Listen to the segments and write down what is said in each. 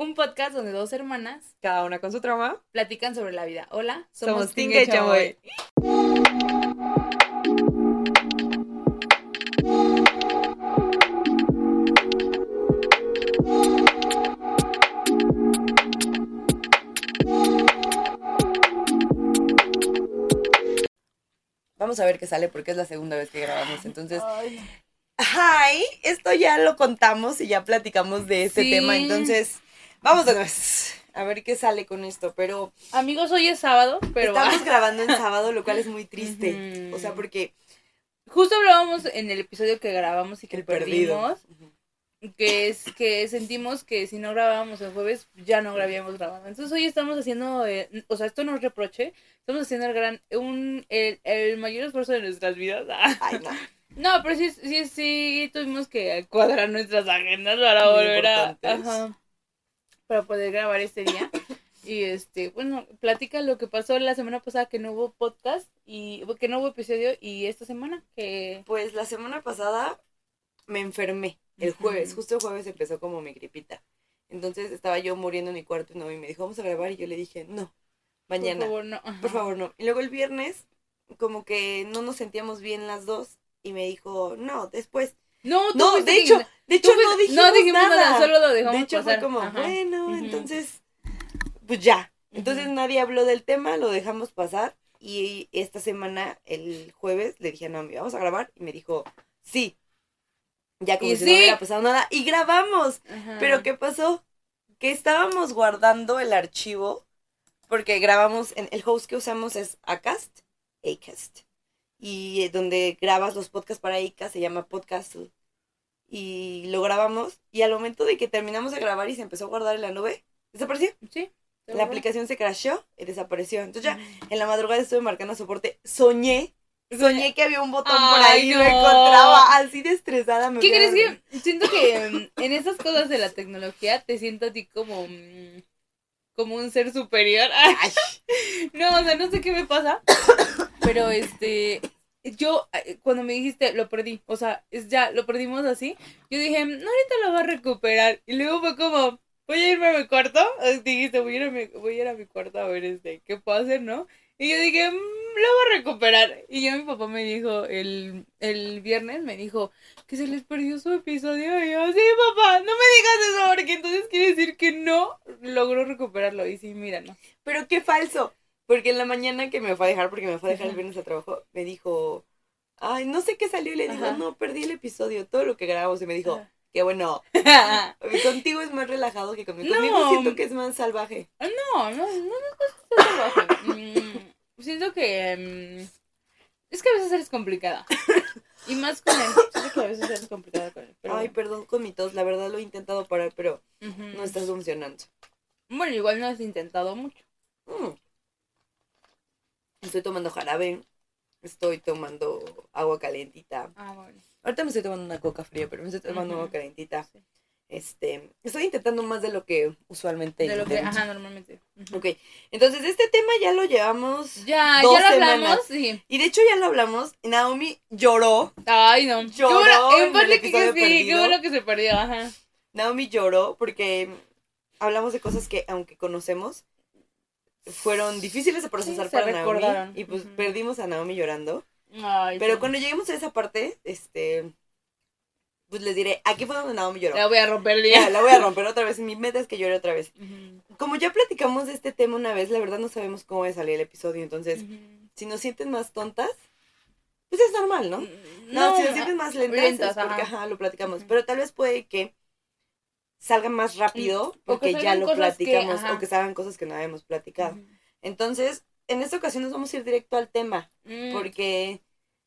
un podcast donde dos hermanas Cada una con su trauma. platican sobre la vida. Hola, Somos Tinga Tinga y Chamoy. Vamos a ver qué sale porque es la segunda vez que grabamos. Entonces, Ay, hi, esto ya lo contamos y ya platicamos de este Sí. tema. Entonces, vamos de nuez. A ver qué sale con esto. Pero Amigos, hoy es sábado, pero estamos grabando en sábado, lo cual es muy triste. O sea, porque justo hablábamos en el episodio que grabamos y que el perdido. perdimos, que es que sentimos que si no grabábamos el jueves ya no habíamos grabado. Entonces hoy estamos haciendo, eh, o sea, esto no es reproche, estamos haciendo el gran, un, el, el mayor esfuerzo de nuestras vidas. Ay, no. No, pero sí, sí, sí, tuvimos que cuadrar nuestras agendas para Muy volver a, ajá, para poder grabar este día. Y este, bueno, platica lo que pasó la semana pasada que no hubo podcast y que no hubo episodio y esta semana que Pues la semana pasada me enfermé. El jueves, justo el jueves empezó como mi gripita. Entonces estaba yo muriendo en mi cuarto y no, y me dijo, vamos a grabar. Y yo le dije, no, mañana. por favor no. Ajá. Por favor, no. Y luego el viernes, como que no nos sentíamos bien las dos. Y me dijo, no, después. No, tú No, de hecho, de hecho no dijimos, no dijimos nada, nada. solo lo dejamos De hecho pasar. fue como, Ajá. bueno, entonces, pues ya. Entonces nadie habló del tema, lo dejamos pasar. Y esta semana, el jueves, le dije a Naomi, vamos a grabar. Y me dijo, sí. Ya como si sí. no hubiera pasado nada. Y grabamos. Ajá. Pero ¿qué pasó? Que estábamos guardando el archivo porque grabamos, en el host que usamos es Acast, Acast. Y eh, donde grabas los podcasts para Acast se llama Podcast. Y lo grabamos y al momento de que terminamos de grabar y se empezó a guardar en la nube, desapareció. Sí. La juro. aplicación se crashó y desapareció. Entonces ya Ujú. en la madrugada estuve marcando soporte. Soñé, soñé que había un botón por ahí y no. me encontraba así de estresada. Me ¿Qué a crees que siento que mm, en esas cosas de la tecnología te siento a ti como mm, como un ser superior? Ay, No, o sea, no sé qué me pasa, pero este yo eh, cuando me dijiste lo perdí, o sea, es ya lo perdimos así. Yo dije, "No, ahorita lo va a recuperar." Y luego fue como, "Voy a irme a mi cuarto." Dijiste, "Voy a ir a mi, voy a ir a mi cuarto a ver este qué puedo hacer, ¿no?" Y yo dije, "Mm, lo voy a recuperar." Y ya mi papá me dijo el, el viernes me dijo que se les perdió su episodio y yo, "Sí, papá, no me digas eso porque entonces quiere decir que no logró recuperarlo." Y sí, mira, no. Pero qué falso. Porque en la mañana que me fue a dejar, porque me fue a dejar el viernes al trabajo, me dijo, ay, no sé qué salió. Y le digo, Ajá. no, perdí el episodio, todo lo que grabamos. Y me dijo, Ajá. qué bueno. Contigo es más relajado que conmigo. No. Conmigo siento que es más salvaje. No, no, no, no es salvaje. Mm, siento que. mm, es que a veces eres complicada. Y más con él. Siento que a veces eres complicada con él. Pero, Ay, perdón con mi tos. La verdad lo he intentado parar, pero no está funcionando. Bueno, igual no has intentado mucho. Mm. Estoy tomando jarabe. Estoy tomando agua calentita. Ah, bueno. Ahorita me estoy tomando una coca fría, pero me estoy tomando agua calentita. Sí. Este, estoy intentando más de lo que usualmente De lo que, ajá, normalmente. Ok, entonces este tema ya lo llevamos. Ya, dos ya lo semanas. hablamos, sí. Y de hecho ya lo hablamos. Naomi lloró. Ay, no. Qué Lloró bueno, en parte que sí, qué bueno que se perdió, ajá. Naomi lloró porque hablamos de cosas que, aunque conocemos, fueron difíciles de procesar para Naomi. recordaron. Y pues perdimos a Naomi llorando. Ay, Pero sí. cuando lleguemos a esa parte, este. Pues les diré, aquí fue donde Naomi lloró. La voy a romper el Ya, día. la voy a romper otra vez. Mi meta es que llore otra vez. Como ya platicamos de este tema una vez, la verdad no sabemos cómo va a salir el episodio. Entonces, si nos sienten más tontas, pues es normal, ¿no? No, si nos sienten más lentas, lentas, es porque ajá. ajá, lo platicamos. Pero tal vez puede que salga más rápido porque que ya lo que, platicamos o que salgan cosas que no habíamos platicado. Entonces, en esta ocasión nos vamos a ir directo al tema Mm. porque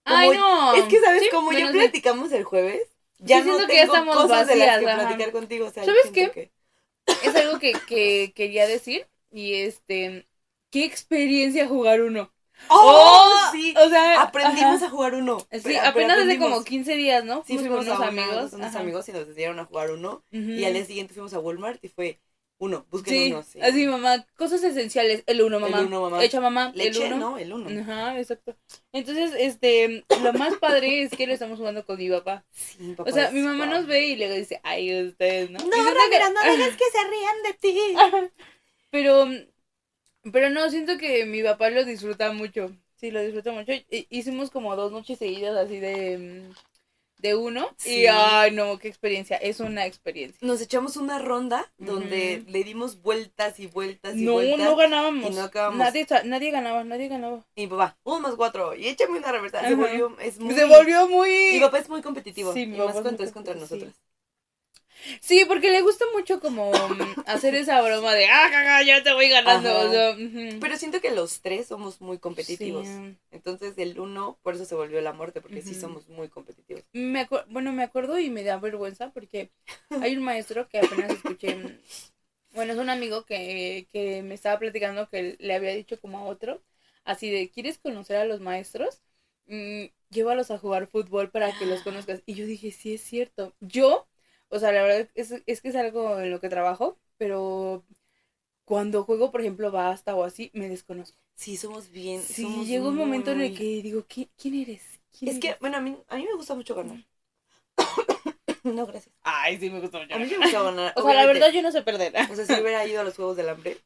Ay, no. es que sabes Sí, como ya platicamos el jueves, ya no tengo que ya estamos cosas de las que ajá. platicar contigo, o sea, ¿Sabes qué? que- Es algo que, que quería decir. Y este. ¿Qué experiencia jugar uno? ¡Oh! sí, O sea. aprendimos ajá. a jugar uno. Sí, apenas hace como 15 días, ¿no? Sí, Fuimos fuimos con a unos una- amigos. unos amigos y nos decidieron a jugar uno. Ujú. Y al día siguiente fuimos a Walmart y fue Uno, busquen Sí, uno, sí. así mamá, cosas esenciales, el uno mamá. El uno, mamá. Echa mamá, Leche, el uno. no, el uno. Ajá, exacto. Entonces, este, lo más padre es que lo estamos jugando con mi papá. Sí, mi papá O sea, mi mamá guau. nos ve y le dice, ay, ustedes, ¿no? No, Ramiro, que- no dejes que se rían de ti. Pero, pero no, siento que mi papá lo disfruta mucho. Sí, lo disfruta mucho. Hi- Hicimos como dos noches seguidas así de, mm, de uno. Sí. Y, ay, no, qué experiencia. Es una experiencia. Nos echamos una ronda donde le dimos vueltas y vueltas y No, vueltas. no ganábamos. y no acabamos. nadie, nadie ganaba, nadie ganaba. Y mi papá, uno más cuatro. Y échame una reversa. Se volvió, es muy... Se volvió muy... Mi papá es muy competitivo. Sí, y mi más papá es cuando es contra nosotros. Sí, porque le gusta mucho como mm, hacer esa broma de, ah, jaja, ya te voy ganando. O sea. Pero siento que los tres somos muy competitivos. Sí. Entonces el uno, por eso se volvió la muerte, porque sí somos muy competitivos. Me bueno, me acuerdo y me da vergüenza porque hay un maestro que apenas escuché. mm, Bueno, es un amigo que, que me estaba platicando que le había dicho como a otro, así de, ¿quieres conocer a los maestros? Mm, llévalos a jugar fútbol para que los conozcas. Y yo dije, sí, es cierto. Yo, o sea, la verdad es, es que es algo en lo que trabajo, pero cuando juego, por ejemplo, basta o así, me desconozco. Sí, somos bien. Sí, somos llega un muy, momento en el que digo, ¿quién, quién eres? ¿Quién Es que, eres?". bueno, a mí, a mí me gusta mucho ganar. no, gracias. Ay, sí, me gusta mucho. A mí me gusta ganar. O sea, la verdad yo no sé perder. O sea, si hubiera ido a los Juegos del Hambre.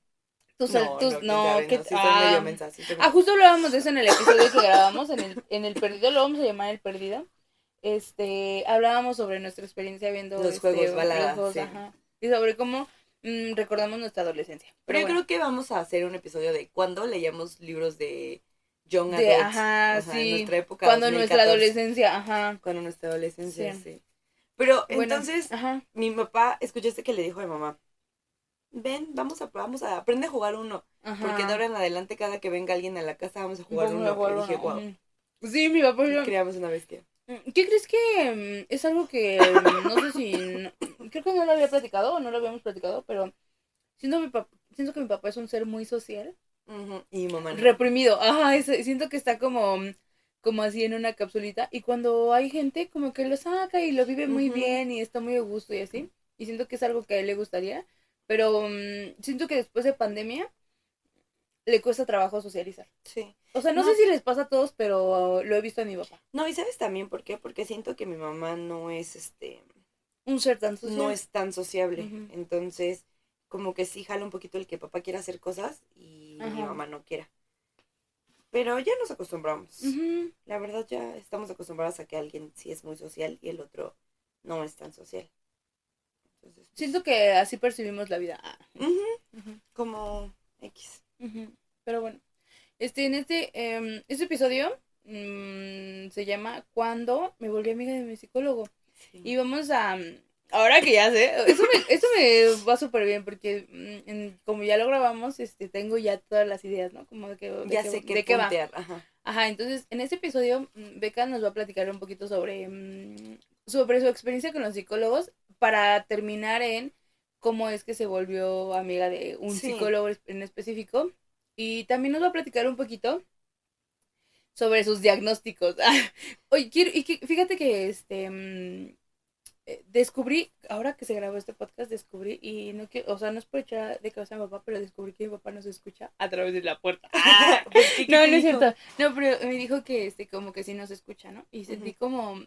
Tus, tus, quién no, sabe, que sí ah, medio mensa, sí ah, justo hablábamos de eso en el episodio que grabamos, en el, en el perdido, lo vamos a llamar el perdido. Este, hablábamos sobre nuestra experiencia viendo Los este, juegos balada, los juegos, sí. ajá, y sobre cómo mm, recordamos nuestra adolescencia. Pero yo bueno, creo que vamos a hacer un episodio de cuando leíamos libros de Young de, Adults. ajá, Ajá, en sí, nuestra época. cuando nuestra 2014, adolescencia, ajá. Cuando nuestra adolescencia, Sí. sí. Pero Bueno, entonces, ajá, mi papá, escuchaste que le dijo a mi mamá, ven, vamos a, vamos a, aprende a jugar uno. ajá. Porque de ahora en adelante, cada que venga alguien a la casa, vamos a jugar Vamos a uno. jugar y dije, uno, wow, ujú. Sí, mi papá. yo- creamos una bestia. ¿Qué crees que mm, es algo que mm, no sé si no- creo que no lo había platicado o no lo habíamos platicado, pero siento mi pap- siento que mi papá es un ser muy social, Ujú, Y mi mamá no. reprimido. Ajá, es- siento que está como mm, como así en una capsulita y cuando hay gente como que lo saca y lo vive muy bien y está muy a gusto y así. Y siento que es algo que a él le gustaría, pero mm, siento que después de pandemia le cuesta trabajo socializar. Sí. O sea, no, No. sé si les pasa a todos, pero lo he visto a mi papá. No, y sabes también por qué, porque siento que mi mamá no es, este, Un ser tan social. no es tan sociable. Entonces, como que sí jala un poquito el que papá quiera hacer cosas y mi mamá no quiera. Pero ya nos acostumbramos. La verdad ya estamos acostumbrados a que alguien sí es muy social y el otro no es tan social. Entonces, pues, Siento que así percibimos la vida. Ujú, como X. Pero bueno, este, en este, em, este episodio mm, se llama Cuando me volví amiga de mi psicólogo. Sí. Y vamos a, mm, ahora que ya sé, eso me, eso me va súper bien porque mm, en- como ya lo grabamos, este, tengo ya todas las ideas, ¿no? Como de que, de ya qué- sé qué de qué va. Ajá. Ajá, entonces en este episodio mm, Beca nos va a platicar un poquito sobre, sobre su experiencia con los psicólogos para terminar en cómo es que se volvió amiga de un Sí. psicólogo en específico. Y también nos va a platicar un poquito sobre sus diagnósticos. Oye, quiero, y que- fíjate que este mm, eh, descubrí, ahora que se grabó este podcast, descubrí, y no quiero, o sea, no es por echar de cabeza a mi papá, pero descubrí que mi papá nos escucha a través de la puerta. ¿Qué No, no es cierto. No, pero me dijo que este como que sí nos escucha, ¿no? Y sentí como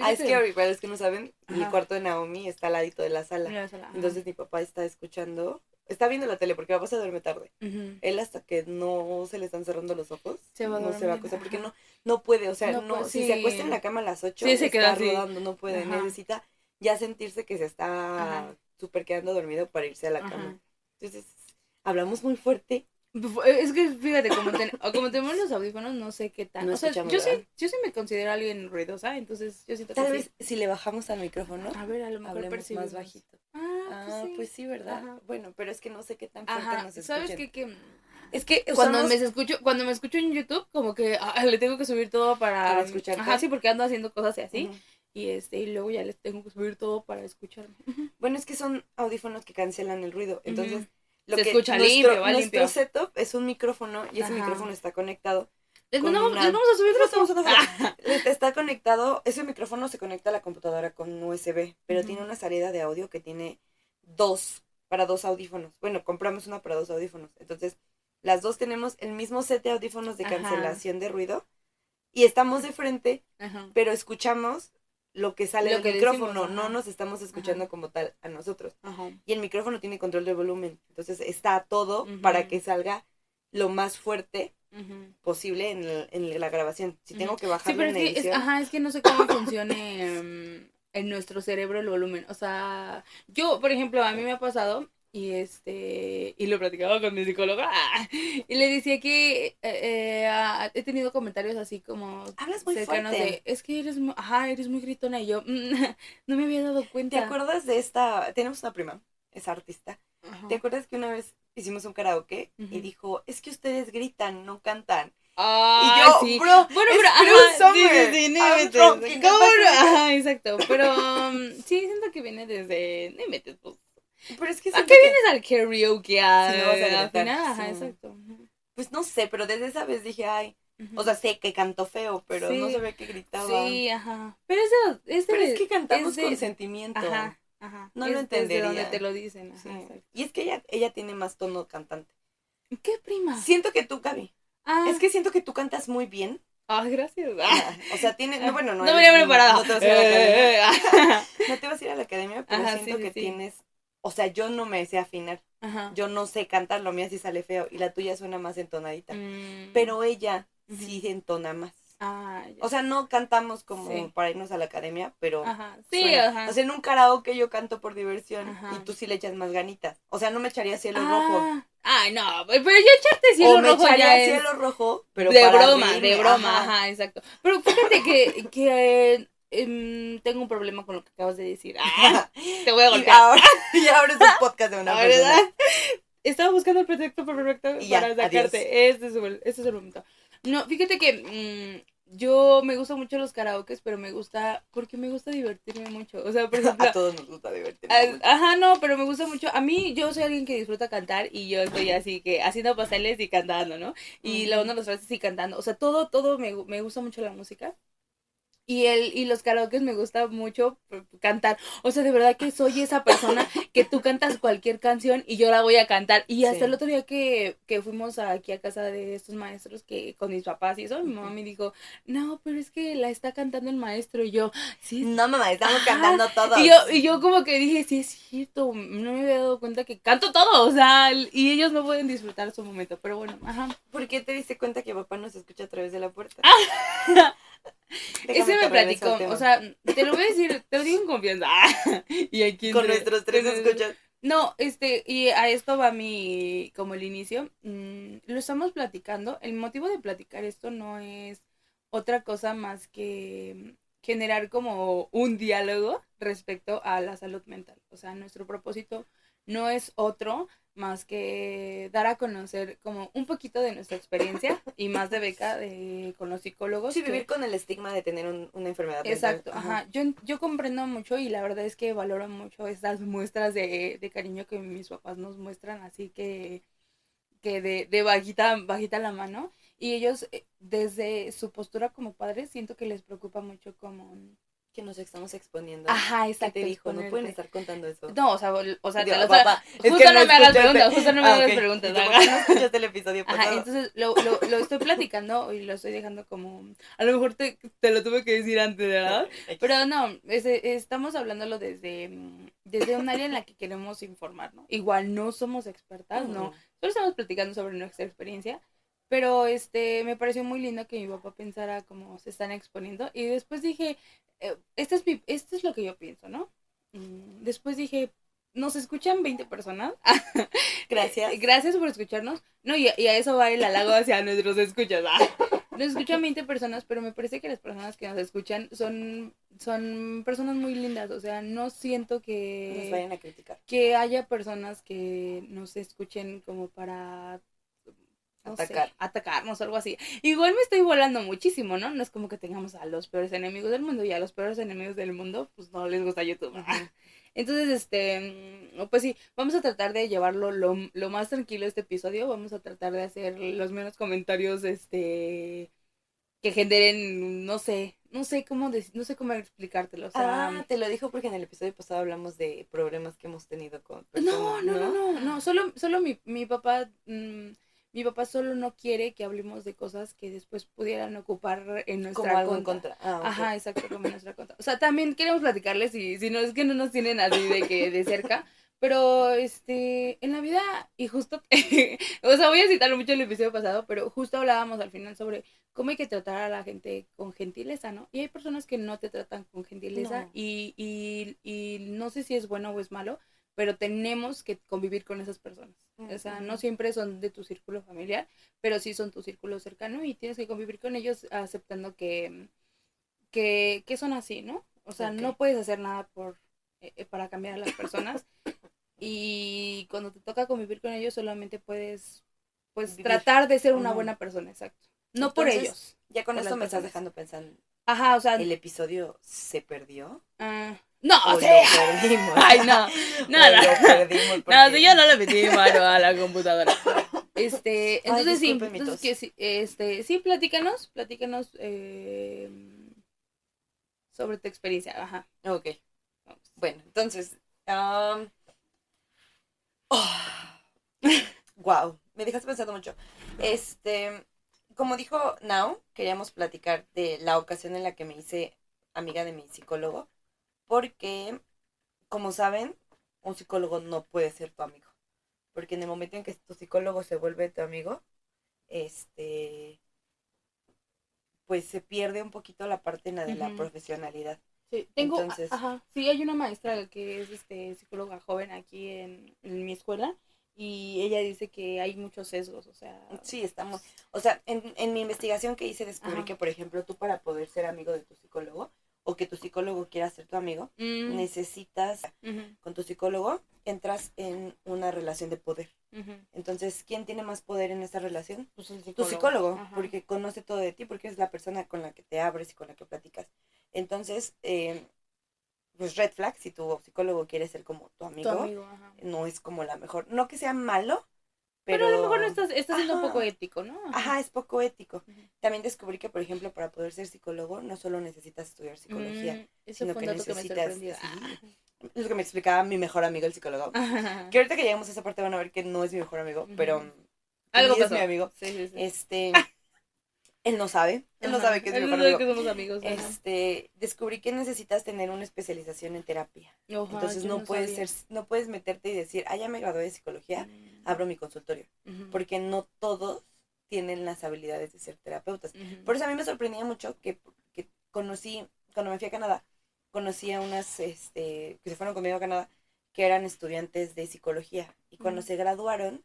Ah, es que para los que no saben, el Ajá. cuarto de Naomi está al ladito de la sala. sola, ajá. Entonces mi papá está escuchando, está viendo la tele porque papá se duerme tarde. Ujú. Él hasta que no se le están cerrando los ojos, Se va no se va a acostar porque no no puede, o sea, No no, si sí. se acuesta en la cama a las 8, Sí, se queda está así. rodando, no puede, Ajá. necesita ya sentirse que se está súper quedando dormido para irse a la cama. Entonces, hablamos muy fuerte. Es que fíjate, como, ten- como tenemos los audífonos, no sé qué tan. No o sea, yo sí, yo sí me considero alguien ruidosa, entonces yo siento que Tal sí. vez si le bajamos al micrófono, A ver, a lo mejor percibimos. más bajito. Ah, Ah, pues sí. pues sí, ¿verdad? Ajá. Bueno, pero es que no sé qué tan fuerte Ajá, nos ¿sabes qué? Que Es que cuando usamos- me escucho, cuando me escucho en YouTube, como que ah, le tengo que subir todo para, Para escucharte. Ajá, sí, porque ando haciendo cosas y así. Y este, y luego ya les tengo que subir todo para escucharme. Bueno, es que son audífonos que cancelan el ruido. Entonces. Lo Se que escucha nuestro, limpio, va nuestro setup es un micrófono y ese Ajá. micrófono está conectado. Les, Con mandamos- una- les vamos a subir foto. vamos a. Está conectado, ese micrófono se conecta a la computadora con USB, pero tiene una salida de audio que tiene dos para dos audífonos. Bueno, compramos una para dos audífonos. Entonces, las dos tenemos el mismo set de audífonos de Ajá. cancelación de ruido y estamos de frente, Ajá. pero escuchamos lo que sale Lo del que micrófono, decimos, no nos estamos escuchando Ajá. como tal a nosotros. Ajá. Y el micrófono tiene control del volumen, entonces está todo para que salga lo más fuerte Ujú. posible en, el- en la grabación. Si tengo que Sí, bajarlo pero es que, es, edición, ajá, es que no sé cómo funcione em, en nuestro cerebro el volumen. O sea, yo, por ejemplo, a mí me ha pasado y este y lo platicaba con mi psicóloga y le decía que eh, eh, ah, he tenido comentarios así como hablas muy cercanos fuerte. de es que eres muy, ajá, eres muy gritona y yo "Mm, no me había dado ¿Te cuenta. acuerdas de esta? Tenemos una prima, es artista. Ajá. ¿Te acuerdas que una vez hicimos un karaoke y dijo, es que ustedes gritan, no cantan? Ah, y yo, sí. bro, Bueno, pero ajá. Ajá, exacto. Pero um, sí, siento que viene desde. No inventes, pues. Pero es que ¿A qué que- vienes al karaoke a, Si no vas a al gritar, final? Ajá, sí. exacto. Pues no sé, pero desde esa vez dije, ay, o sea, sé que cantó feo, pero no sabía que gritaba. Sí, ajá. Pero eso es de. Pero es que cantamos es de- con sentimiento. Ajá, ajá. No es lo desde entendería. donde te lo dicen. Ajá, Sí. Y es que ella, ella tiene más tono cantante. ¿Qué prima? Siento que tú, Gaby, Ah, es que siento que tú cantas muy bien. Ah, gracias. O sea, tiene, no, bueno, no, No eres- venía preparada. No te vas a ir a la academia. Eh, eh, eh. No te vas a ir a la academia, pero Ajá, siento sí, que sí. tienes, o sea, yo no me sé afinar, Ajá. yo no sé cantar, lo mío sí sale feo y la tuya suena más entonadita. Mm. Pero ella sí entona más. Ah, ya. O sea, no cantamos como Sí. para irnos a la academia, pero Ajá. Sí, suena. ajá. O sea, en un karaoke yo canto por diversión y tú sí le echas más ganitas. O sea, no me echaría cielo rojo. Ah, Ay, no, pero ya echarte cielo o me rojo echaría ya es cielo rojo, pero de para broma, reírme, de broma, ajá. ajá. exacto. Pero fíjate que, que em, tengo un problema con lo que acabas de decir. Ah, te voy a Y golpear. ahora, y ahora es un podcast de una persona. ¿verdad? Estaba buscando el pretexto perfecto Y ya, para sacarte. Este es, el, este es el momento. No, fíjate que mm, yo me gustan mucho los karaokes, pero me gusta, porque me gusta divertirme mucho. O sea, por ejemplo, A todos nos gusta divertirnos. Ajá, no, pero me gusta mucho. A mí, yo soy alguien que disfruta cantar y yo estoy así que haciendo pasteles y cantando, ¿no? Y Ujú. lavando los frases y cantando. O sea, todo, todo me, me gusta mucho la música. Y el, y los karaokes me gusta mucho cantar. O sea, de verdad que soy esa persona que tú cantas cualquier canción y yo la voy a cantar. Y hasta Sí. el otro día que, que fuimos aquí a casa de estos maestros que con mis papás y eso, mi mamá me dijo, no, pero es que la está cantando el maestro. Y yo, sí, No, mamá, estamos cantando todos. y yo, y yo como que dije, sí es cierto, no me había dado cuenta que canto todo, o sea, y ellos no pueden disfrutar su momento, pero bueno, ajá. ¿Por qué te diste cuenta que papá nos escucha a través de la puerta? Déjame Ese me platicó, o sea, te lo voy a decir, te lo digo en confianza. y aquí con entre- nuestros tres escuchas. No, este, y a esto va mi, como el inicio, mm, lo estamos platicando, el motivo de platicar esto no es otra cosa más que generar como un diálogo respecto a la salud mental, o sea, nuestro propósito no es otro más que dar a conocer como un poquito de nuestra experiencia y más de beca de, con los psicólogos. Sí, que- vivir con el estigma de tener un- una enfermedad mental. Exacto, ajá. Yo, yo comprendo mucho y la verdad es que valoro mucho estas muestras de, de cariño que mis papás nos muestran, así que, que de, de bajita, bajita la mano. Y ellos, eh, desde su postura como padres, siento que les preocupa mucho como... Que nos estamos exponiendo. Ajá, ¿Qué exacto. te dijo? No pueden exponerte. estar contando eso. No, o sea, o sea, te lo- o papá, sea, es justo que no me hagas preguntas, justo no me Ah, hagas ok. preguntas. ¿Y tú ajá. no escuchaste el episodio Ajá, pasado? entonces lo, lo, lo estoy platicando y lo estoy dejando como... A lo mejor te, te lo tuve que decir antes, ¿verdad? Pero no, ese- estamos hablándolo desde, mm, desde un área en la que queremos informar, ¿no? Igual no somos expertas, no. Solo estamos platicando sobre nuestra experiencia. Pero este me pareció muy lindo que mi papá pensara cómo se están exponiendo. Y después dije, eh, este es mi, esto es lo que yo pienso, ¿no? Mm, Después dije, nos escuchan 20 personas. Gracias. Eh, Gracias por escucharnos. No, y, a- y a eso va el halago hacia nuestros escuchas. Nos escuchan 20 personas, pero me parece que las personas que nos escuchan son, son personas muy lindas. O sea, no siento Nos que, vayan a criticar. que haya personas que nos escuchen como para sé, Atacar. atacarnos o algo así. Igual me estoy volando muchísimo, ¿no? No es como que tengamos a los peores enemigos del mundo y a los peores enemigos del mundo, pues no les gusta YouTube. Ujú. Entonces, este, mm, pues sí, vamos a tratar de llevarlo lo, lo más tranquilo este episodio. Vamos a tratar de hacer los menos comentarios, este, que generen, no sé, no sé cómo, dec- no sé cómo explicártelo, o sea... Ah, te lo dijo porque en el episodio pasado hablamos de problemas que hemos tenido con personas, No, no, no, no, no, solo, solo mi, mi papá, mm, mi papá solo no quiere que hablemos de cosas que después pudieran ocupar en nuestra Como algo en contra. contra. Ah, ok. Ajá, exacto, como en nuestra contra. O sea, también queremos platicarles y si no es que no nos tienen así de que de cerca, pero este, en la vida y justo, o sea, voy a citar mucho el episodio pasado, pero justo hablábamos al final sobre cómo hay que tratar a la gente con gentileza, ¿no? Y hay personas que no te tratan con gentileza No. y, y, y no sé si es bueno o es malo, pero tenemos que convivir con esas personas. O sea, no siempre son de tu círculo familiar, pero sí son tu círculo cercano y tienes que convivir con ellos aceptando que, que, que son así, ¿no? O sea, no puedes hacer nada por eh, eh, para cambiar a las personas y cuando te toca convivir con ellos solamente puedes pues Vivir. tratar de ser una buena persona, exacto. No por ellos. Ya con esto me estás dejando pensando. Ajá, o sea, ¿El episodio se perdió? ah, no, ¿O o lo perdimos? ay, no, no, ¿O no. lo perdimos? No, porque- si yo no le metí mano a la computadora. Este, Ay, entonces sí, entonces que sí, este, sí, platícanos, platícanos eh, sobre tu experiencia, ajá. Ok. Vamos. Bueno, entonces. wow, me dejaste pensando mucho. Este, como dijo Now, queríamos platicar de la ocasión en la que me hice amiga de mi psicólogo, porque, como saben, un psicólogo no puede ser tu amigo, porque en el momento en que tu psicólogo se vuelve tu amigo, este, pues se pierde un poquito la parte en la de la profesionalidad. Sí, tengo, Entonces- ajá, sí, hay una maestra que es este psicóloga joven aquí en, en mi escuela y ella dice que hay muchos sesgos, o sea, Sí, estamos. O sea, en, en mi investigación que hice descubrí Ajá. que, por ejemplo, tú para poder ser amigo de tu psicólogo o que tu psicólogo quiera ser tu amigo, mm, necesitas, con tu psicólogo, entras en una relación de poder. Entonces, ¿quién tiene más poder en esa relación? pues el Tu psicólogo, ajá. porque conoce todo de ti, porque es la persona con la que te abres y con la que platicas. Entonces, eh, pues red flag, si tu psicólogo quiere ser como tu Tu amigo, no es como la mejor. No que sea malo, Pero, pero... a lo mejor no estás, estás siendo un poco ético, ¿no? Ajá, es poco ético. También descubrí que, por ejemplo, para poder ser psicólogo, no solo necesitas estudiar psicología. Mm, sino que que necesitas-. Es lo que me explicaba mi mejor amigo, el psicólogo. Que ahorita que lleguemos a esa parte van a ver que no es mi mejor amigo, pero Algo sí es pasó. mi amigo. Sí, sí, sí. Este, él no sabe, él no sabe que es mi Él mejor no sabe que somos amigos. Este, descubrí que necesitas tener una especialización en terapia. Ajá, Entonces no, puedes ser, no puedes meterte y decir, ah, ya me gradué de psicología, Mm, abro mi consultorio. Porque no todos tienen las habilidades de ser terapeutas. Por eso a mí me sorprendía mucho que, que conocí, cuando me fui a Canadá, conocí a unas este, que se fueron conmigo a Canadá, que eran estudiantes de psicología. Y cuando se graduaron,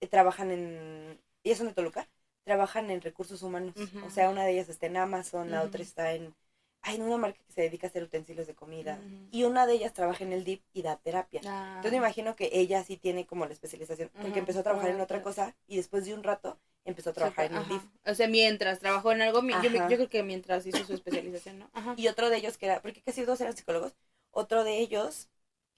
eh, trabajan en, ellas son de Toluca, trabajan en recursos humanos. O sea, una de ellas está en Amazon, la otra está en, hay una marca que se dedica a hacer utensilios de comida. Y una de ellas trabaja en el DIP y da terapia. Ah. Entonces me imagino que ella sí tiene como la especialización, porque empezó a trabajar en otra cosa y después de un rato empezó a trabajar en el. DIF. O sea, mientras trabajó en algo, yo, creo que mientras hizo su especialización, ¿no? Ajá. Y otro de ellos que era, porque casi dos eran psicólogos, otro de ellos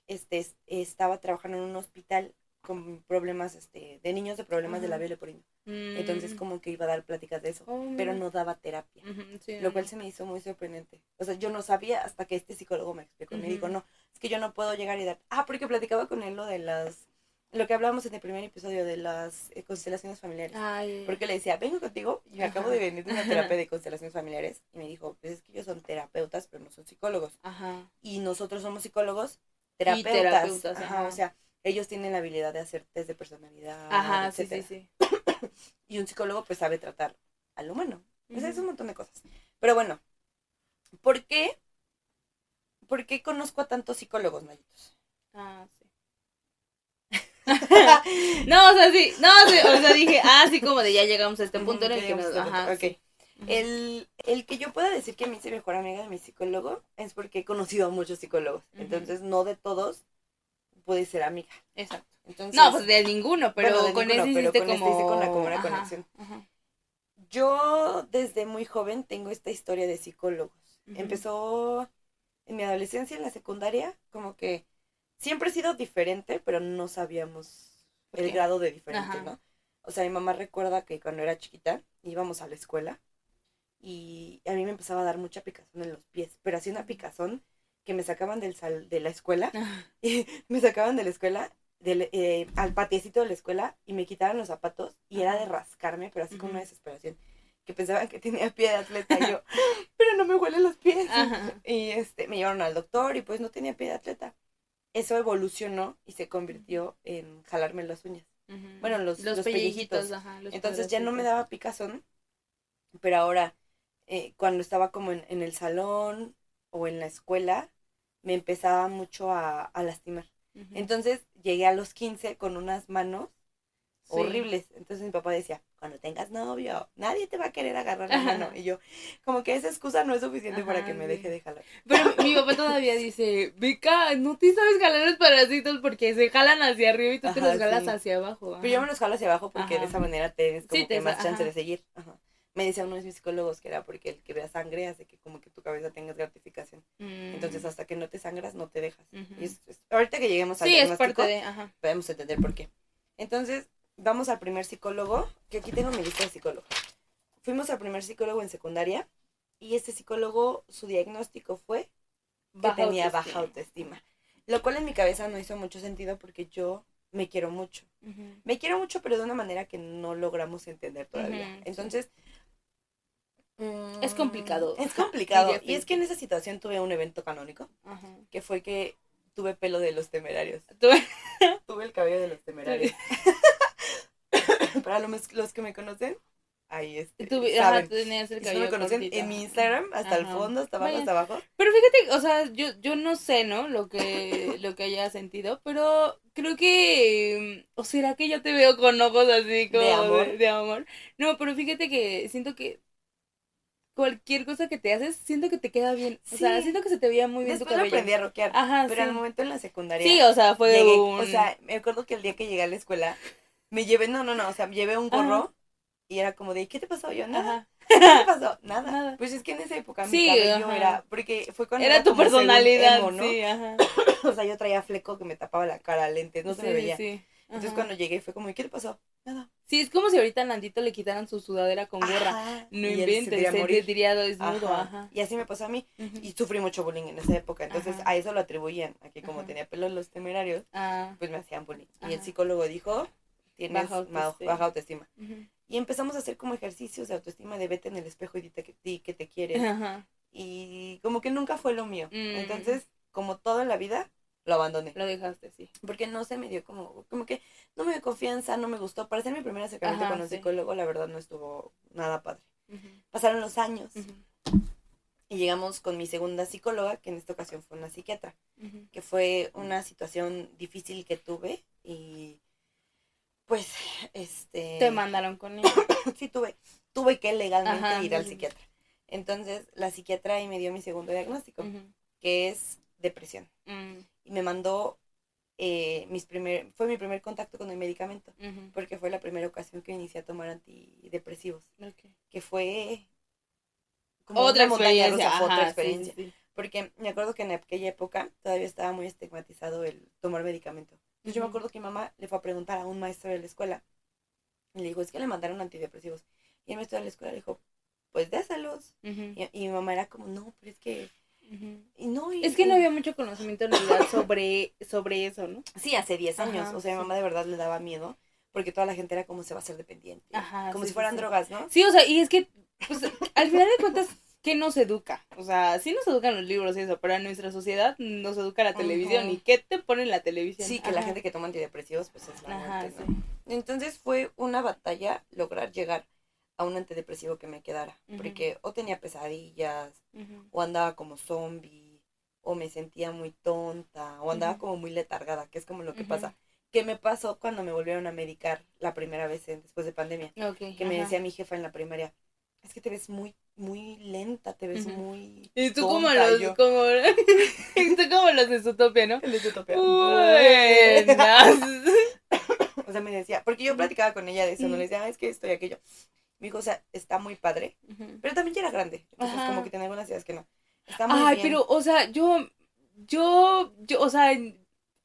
este, es- estaba trabajando en un hospital con problemas este, de niños de problemas de Ajá. labio leporino. Entonces Mm. como que iba a dar pláticas de eso, Oh, pero no daba terapia. Ujú, sí, Lo cual se me hizo muy sorprendente. O sea, yo no sabía hasta que este psicólogo me explicó. y Me dijo, no, es que yo no puedo llegar y dar... Ah, porque platicaba con él lo de las... Lo que hablábamos en el primer episodio de las eh, constelaciones familiares. Ay, Porque le decía, vengo contigo, y me acabo de venir de una terapia de constelaciones familiares. Y me dijo, pues es que ellos son terapeutas, pero no son psicólogos. Ajá. Y nosotros somos psicólogos, terapeutas. terapeutas, ajá, ajá. O sea, ellos tienen la habilidad de hacer test de personalidad, Ajá, sí, sí, sí. Y un psicólogo pues sabe tratar al humano. O sea, es un montón de cosas. Pero bueno, ¿por qué? ¿Por qué conozco a tantos psicólogos, Nayitos? Ah, sí. no, o sea, sí, no, sí, o sea, dije, ah, sí, como de ya llegamos a este punto en el que nos, este punto, ajá, ok. sí. Ujú. El, el que yo pueda decir que me hice mejor amiga de mi psicólogo es porque he conocido a muchos psicólogos. Entonces, no de todos puede ser amiga. Exacto. Entonces, No, pues de ninguno, pero Bueno, de con ninguno, ese pero este como... hice con la- como una Ajá, conexión. ajá. yo desde muy joven tengo esta historia de psicólogos. Empezó en mi adolescencia, en la secundaria, como que siempre he sido diferente, pero no sabíamos ¿Por el qué? grado de diferente, Ajá. ¿no? O sea, mi mamá recuerda que cuando era chiquita íbamos a la escuela y a mí me empezaba a dar mucha picazón en los pies, pero así una picazón que me sacaban del sal, de la escuela, y me sacaban de la escuela, del, eh, al patiecito de la escuela y me quitaban los zapatos y era de rascarme, pero así con una desesperación, que pensaban que tenía pie de atleta y yo, pero no me huelen los pies. Ajá. Y este, me llevaron al doctor y pues no tenía pie de atleta. Eso evolucionó y se convirtió en jalarme las uñas. Bueno, los- los pellejitos. ajá, los Entonces ya no me daba picazón, pero ahora eh, cuando estaba como en, en el salón o en la escuela, me empezaba mucho a, a lastimar. Entonces llegué a los 15 con unas manos Sí. horribles. Entonces mi papá decía, cuando tengas novio, nadie te va a querer agarrar la mano. Y yo, como que esa excusa no es suficiente para que me deje de jalar. Pero mi papá todavía dice, Vika, no te sabes jalar los parásitos porque se jalan hacia arriba y tú te los jalas sí. hacia abajo. Pero yo me los jalo hacia abajo porque de esa manera tienes como Sí, te que más chance de seguir. Ajá. Me decía uno de mis psicólogos que era porque el que vea sangre hace que como que tu cabeza tenga gratificación. Mm. Entonces hasta que no te sangras no te dejas. Y es- es- ahorita que lleguemos al Sí, diagnóstico de, ajá. podemos entender por qué. Entonces vamos al primer psicólogo, que aquí tengo mi lista de psicólogos. Fuimos al primer psicólogo en secundaria y este psicólogo, su diagnóstico fue que Baja tenía autoestima. baja autoestima. Lo cual en mi cabeza no hizo mucho sentido porque yo me quiero mucho. Me quiero mucho, pero de una manera que no logramos entender todavía. Entonces... mm, Es complicado. Es complicado. Y es que- en esa situación tuve un evento canónico, Ajá. que fue que tuve pelo de los temerarios. Tú- Tuve el cabello de los temerarios. Para los, los que me conocen, ahí este, tú- ajá, saben. tenías el Y si cabello me conocen cortito, en mi. Instagram, hasta el fondo, hasta abajo, hasta abajo. Pero fíjate, o sea, yo, yo no sé, ¿no? Lo que, lo que haya sentido, pero creo que, mm, o será que yo te veo con ojos así como De amor. de amor. No, pero fíjate que siento que cualquier cosa que te haces, siento que te queda bien. O sea, siento que se te veía muy bien Después tu cabello. aprendí a rockear. Ajá, pero sí. al momento en la secundaria. Sí, o sea, fue llegué- un... O sea, me acuerdo que el día que llegué a la escuela, me llevé, no, no, no, o sea, me llevé un gorro Ajá. y era como de, ¿qué te pasó? Yo, nada. Ajá. ¿Qué te pasó? Nada. Nada. Pues es que en esa época Sí, mi cabello ajá. era, porque fue cuando Era tu como personalidad, emo, ¿no? sí, ajá. O sea, yo traía fleco que me tapaba la cara, lentes, no se me veía. sí, Entonces cuando llegué fue como, ¿y qué te pasó? Nada. Sí, es como si ahorita a Nandito le quitaran su sudadera con gorra. Ajá. No Y él se inventes, se desnudo, Ajá. ajá. Y así me pasó a mí. Y sufrí mucho bullying en esa época. Entonces a eso lo atribuían. A que como tenía pelo los temerarios, Ah, pues me hacían bullying. Y el psicólogo dijo, tienes Baja ma- autoestima. baja autoestima. ujú. Y empezamos a hacer como ejercicios de autoestima de vete en el espejo y dite que, di que te quieres. Y como que nunca fue lo mío. Mm. Entonces, como todo en la vida, lo abandoné. Lo dejaste, sí. Porque no se me dio como, como que no me dio confianza, no me gustó. Para ser mi primer acercamiento Ajá, con un sí. psicólogo, la verdad no estuvo nada padre. Pasaron los años y llegamos con mi segunda psicóloga, que en esta ocasión fue una psiquiatra, que fue una situación difícil que tuve y pues, este... Te mandaron con él. sí tuve, tuve que legalmente Ajá, ir al psiquiatra. Entonces, la psiquiatra ahí me dio mi segundo diagnóstico, que es depresión. mm, Y me mandó, eh, mis primer, fue mi primer contacto con el medicamento, porque fue la primera ocasión que inicié a tomar antidepresivos, Ok. que fue como Otra una montaña experiencia, rusa, otra ajá, sí, experiencia. sí, sí. Porque me acuerdo que en aquella época todavía estaba muy estigmatizado el tomar medicamento. Entonces yo me acuerdo que mi mamá le fue a preguntar a un maestro de la escuela. Y le dijo, es que le mandaron antidepresivos. Y el maestro de la escuela le dijo, pues Y, y mi mamá era como, no, pero es que... Y no, y- Es que no había mucho conocimiento en realidad sobre, sobre eso, ¿no? Sí, hace 10 años. Ajá, o sea, mi sí. mamá de verdad le daba miedo. Porque toda la gente era como se va a hacer dependiente. Ajá, como sí, si fueran sí. drogas, ¿no? Sí, o sea, y es que, pues, al final de cuentas, ¿qué nos educa? O sea, sí nos educan los libros y eso, pero en nuestra sociedad nos educa la televisión. ¿Y qué te pone en la televisión? Sí, que la gente que toma antidepresivos, pues es la Ajá, muerte, sí. ¿no? Entonces fue una batalla lograr llegar a un antidepresivo que me quedara. Porque o tenía pesadillas, o andaba como zombie, o me sentía muy tonta, o andaba como muy letargada, que es como lo que pasa. Que me pasó cuando me volvieron a medicar la primera vez en- después de pandemia. Ok, Que me decía mi jefa en la primaria, es que te ves muy, muy lenta, te ves muy... Y tú como tonta", los, yo, como, tú como los de Zootopia, ¿no? "El de Zootopia". O sea, me decía, porque yo platicaba con ella de eso, no le decía, "Ah, es que esto y aquello. Me dijo, o sea, está muy padre, pero también ya era grande. Entonces, Ajá. como que tenía algunas ideas que no. Está muy Ay, bien. pero, o sea, yo, yo, yo, o sea,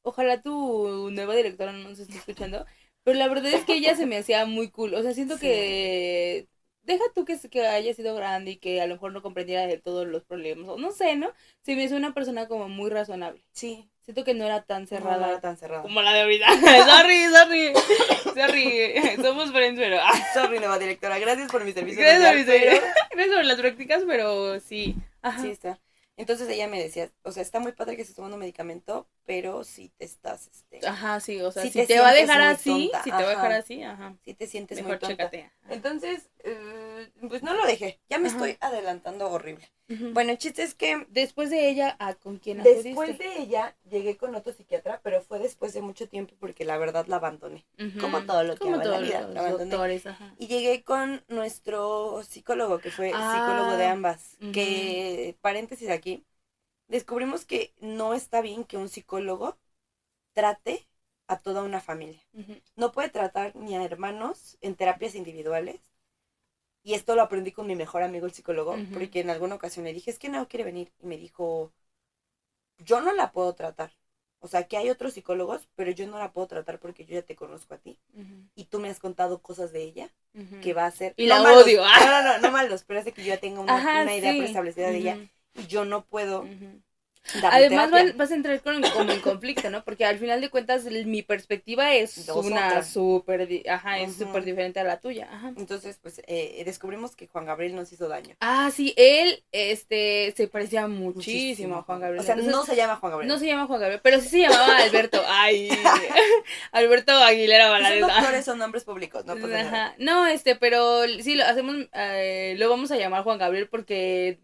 ojalá tu nueva directora no nos esté escuchando, pero la verdad es que ella se me hacía muy cool, o sea, siento Sí. que, deja tú que, que haya sido grande y que a lo mejor no comprendiera de todos los problemas, o no sé, ¿no? Se me hizo una persona como muy razonable. Sí. Siento que no era tan cerrada. No, no era tan cerrada. Como la de ahorita. sorry, sorry. Sorry. Somos friends, pero. Sorry, nueva directora. Gracias por mi servicio. Gracias por mi servicio. Gracias por las prácticas, pero sí. Ajá. Sí, está. Entonces ella me decía, o sea, está muy padre que estés tomando medicamento, pero si te estás, este, Ajá, sí, o sea, Si si te te, va a dejar así, tonta, si te va a dejar así, ajá. si te sientes Mejor muy tonta. chécate. Entonces, eh, pues no lo dejé. Ya me Ajá. estoy adelantando horrible. Bueno, el chiste es que después de ella, ¿a con quién acudiste? después de ella llegué con otro psiquiatra, pero fue después de mucho tiempo porque la verdad la abandoné. Como todo lo que Como en la vida, los abandoné. doctores, ajá. Y llegué con nuestro psicólogo, que fue Ah, psicólogo de ambas. Que, paréntesis aquí, descubrimos que no está bien que un psicólogo trate a toda una familia. No puede tratar ni a hermanos en terapias individuales. Y esto lo aprendí con mi mejor amigo, el psicólogo, porque en alguna ocasión le dije, es que no quiere venir. Y me dijo, yo no la puedo tratar. O sea, que hay otros psicólogos, pero yo no la puedo tratar porque yo ya te conozco a ti. Y tú me has contado cosas de ella que va a ser... Y no la malos, odio. No, no, no, no malos, pero que yo ya tengo una, Ajá, una idea sí. preestablecida de ella y yo no puedo Además terapia. vas, a entrar con, como en conflicto, ¿no? Porque al final de cuentas mi perspectiva es Dos una súper, ajá, es súper diferente a la tuya, ajá. Entonces, pues, eh, descubrimos que Juan Gabriel nos hizo daño. Ah, sí, él, este, se parecía muchísimo, a Juan Gabriel. O sea, Entonces, no se llama Juan Gabriel. no se llama Juan Gabriel, pero sí se llamaba Alberto. Ay, Alberto Aguilera Valadez. doctores, son nombres públicos, no nada. Ajá. No, este, pero sí lo hacemos, eh, lo vamos a llamar Juan Gabriel porque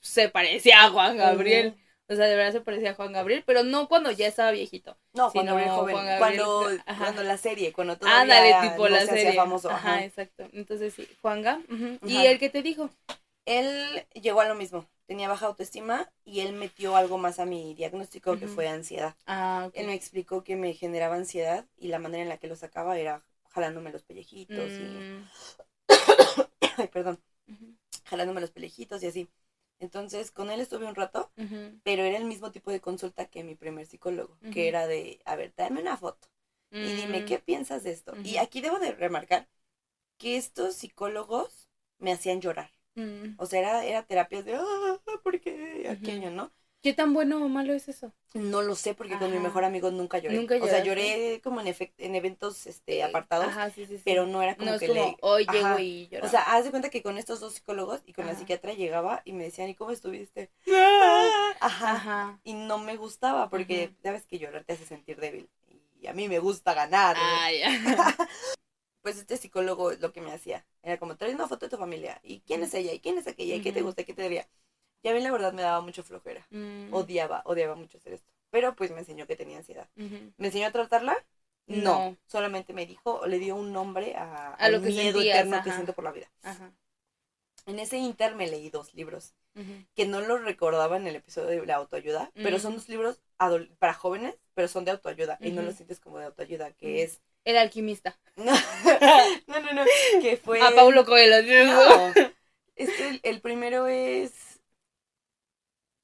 se parecía a Juan Gabriel. O sea, de verdad se parecía a Juan Gabriel, pero no cuando ya estaba viejito. No, Juan no, Gabriel joven. Juan Gabriel, cuando, cuando la serie, cuando todavía Ándale, tipo no la se serie. famoso. ajá, ajá. exacto. Entonces sí, Juanga. ujú. ¿Y el que te dijo? Él llegó a lo mismo. Tenía baja autoestima y él metió algo más a mi diagnóstico que fue ansiedad. Ah, ok. Él me explicó que me generaba ansiedad y la manera en la que lo sacaba era jalándome los pellejitos y... Mm, Ay, perdón. Jalándome los pellejitos y así. Entonces, con él estuve un rato, pero era el mismo tipo de consulta que mi primer psicólogo, que era de, a ver, dame una foto y dime mm, qué piensas de esto. Y aquí debo de remarcar que estos psicólogos me hacían llorar. mm. O sea, era, era terapias de, ah, ¿por qué aquello, no? ¿Qué tan bueno o malo es eso? No lo sé porque con mi mejor amigo nunca lloré. ¿Nunca o sea, lloré como en, en eventos este, apartados, Ajá, sí, sí, pero no era como no es que como, le... hoy llego Ajá. y lloro. O sea, haz de cuenta que con estos dos psicólogos y con la psiquiatra llegaba y me decían, ¿y cómo estuviste? Ah. Ajá. Ajá. Y no me gustaba porque sabes que llorar te hace sentir débil. Y a mí me gusta ganar. ya. Pues este psicólogo lo que me hacía era como, trae una foto de tu familia. ¿Y quién es ella? ¿Y quién es aquella? ¿Y qué te gusta? ¿Qué te daría? Y a mí la verdad me daba mucho flojera. Mm, Odiaba, odiaba mucho hacer esto. Pero pues me enseñó que tenía ansiedad. ¿Me enseñó a tratarla? No. No. Solamente me dijo, le dio un nombre a, A lo al que miedo sentías, eterno que siento por la vida. Ajá. En ese inter me leí dos libros ujú. que no los recordaba en el episodio de la autoayuda, pero son dos libros para jóvenes, pero son de autoayuda y no los sientes como de autoayuda, que es... El alquimista. No, no, no, no, que fue... A Paulo Coelho. No. Este, el primero es...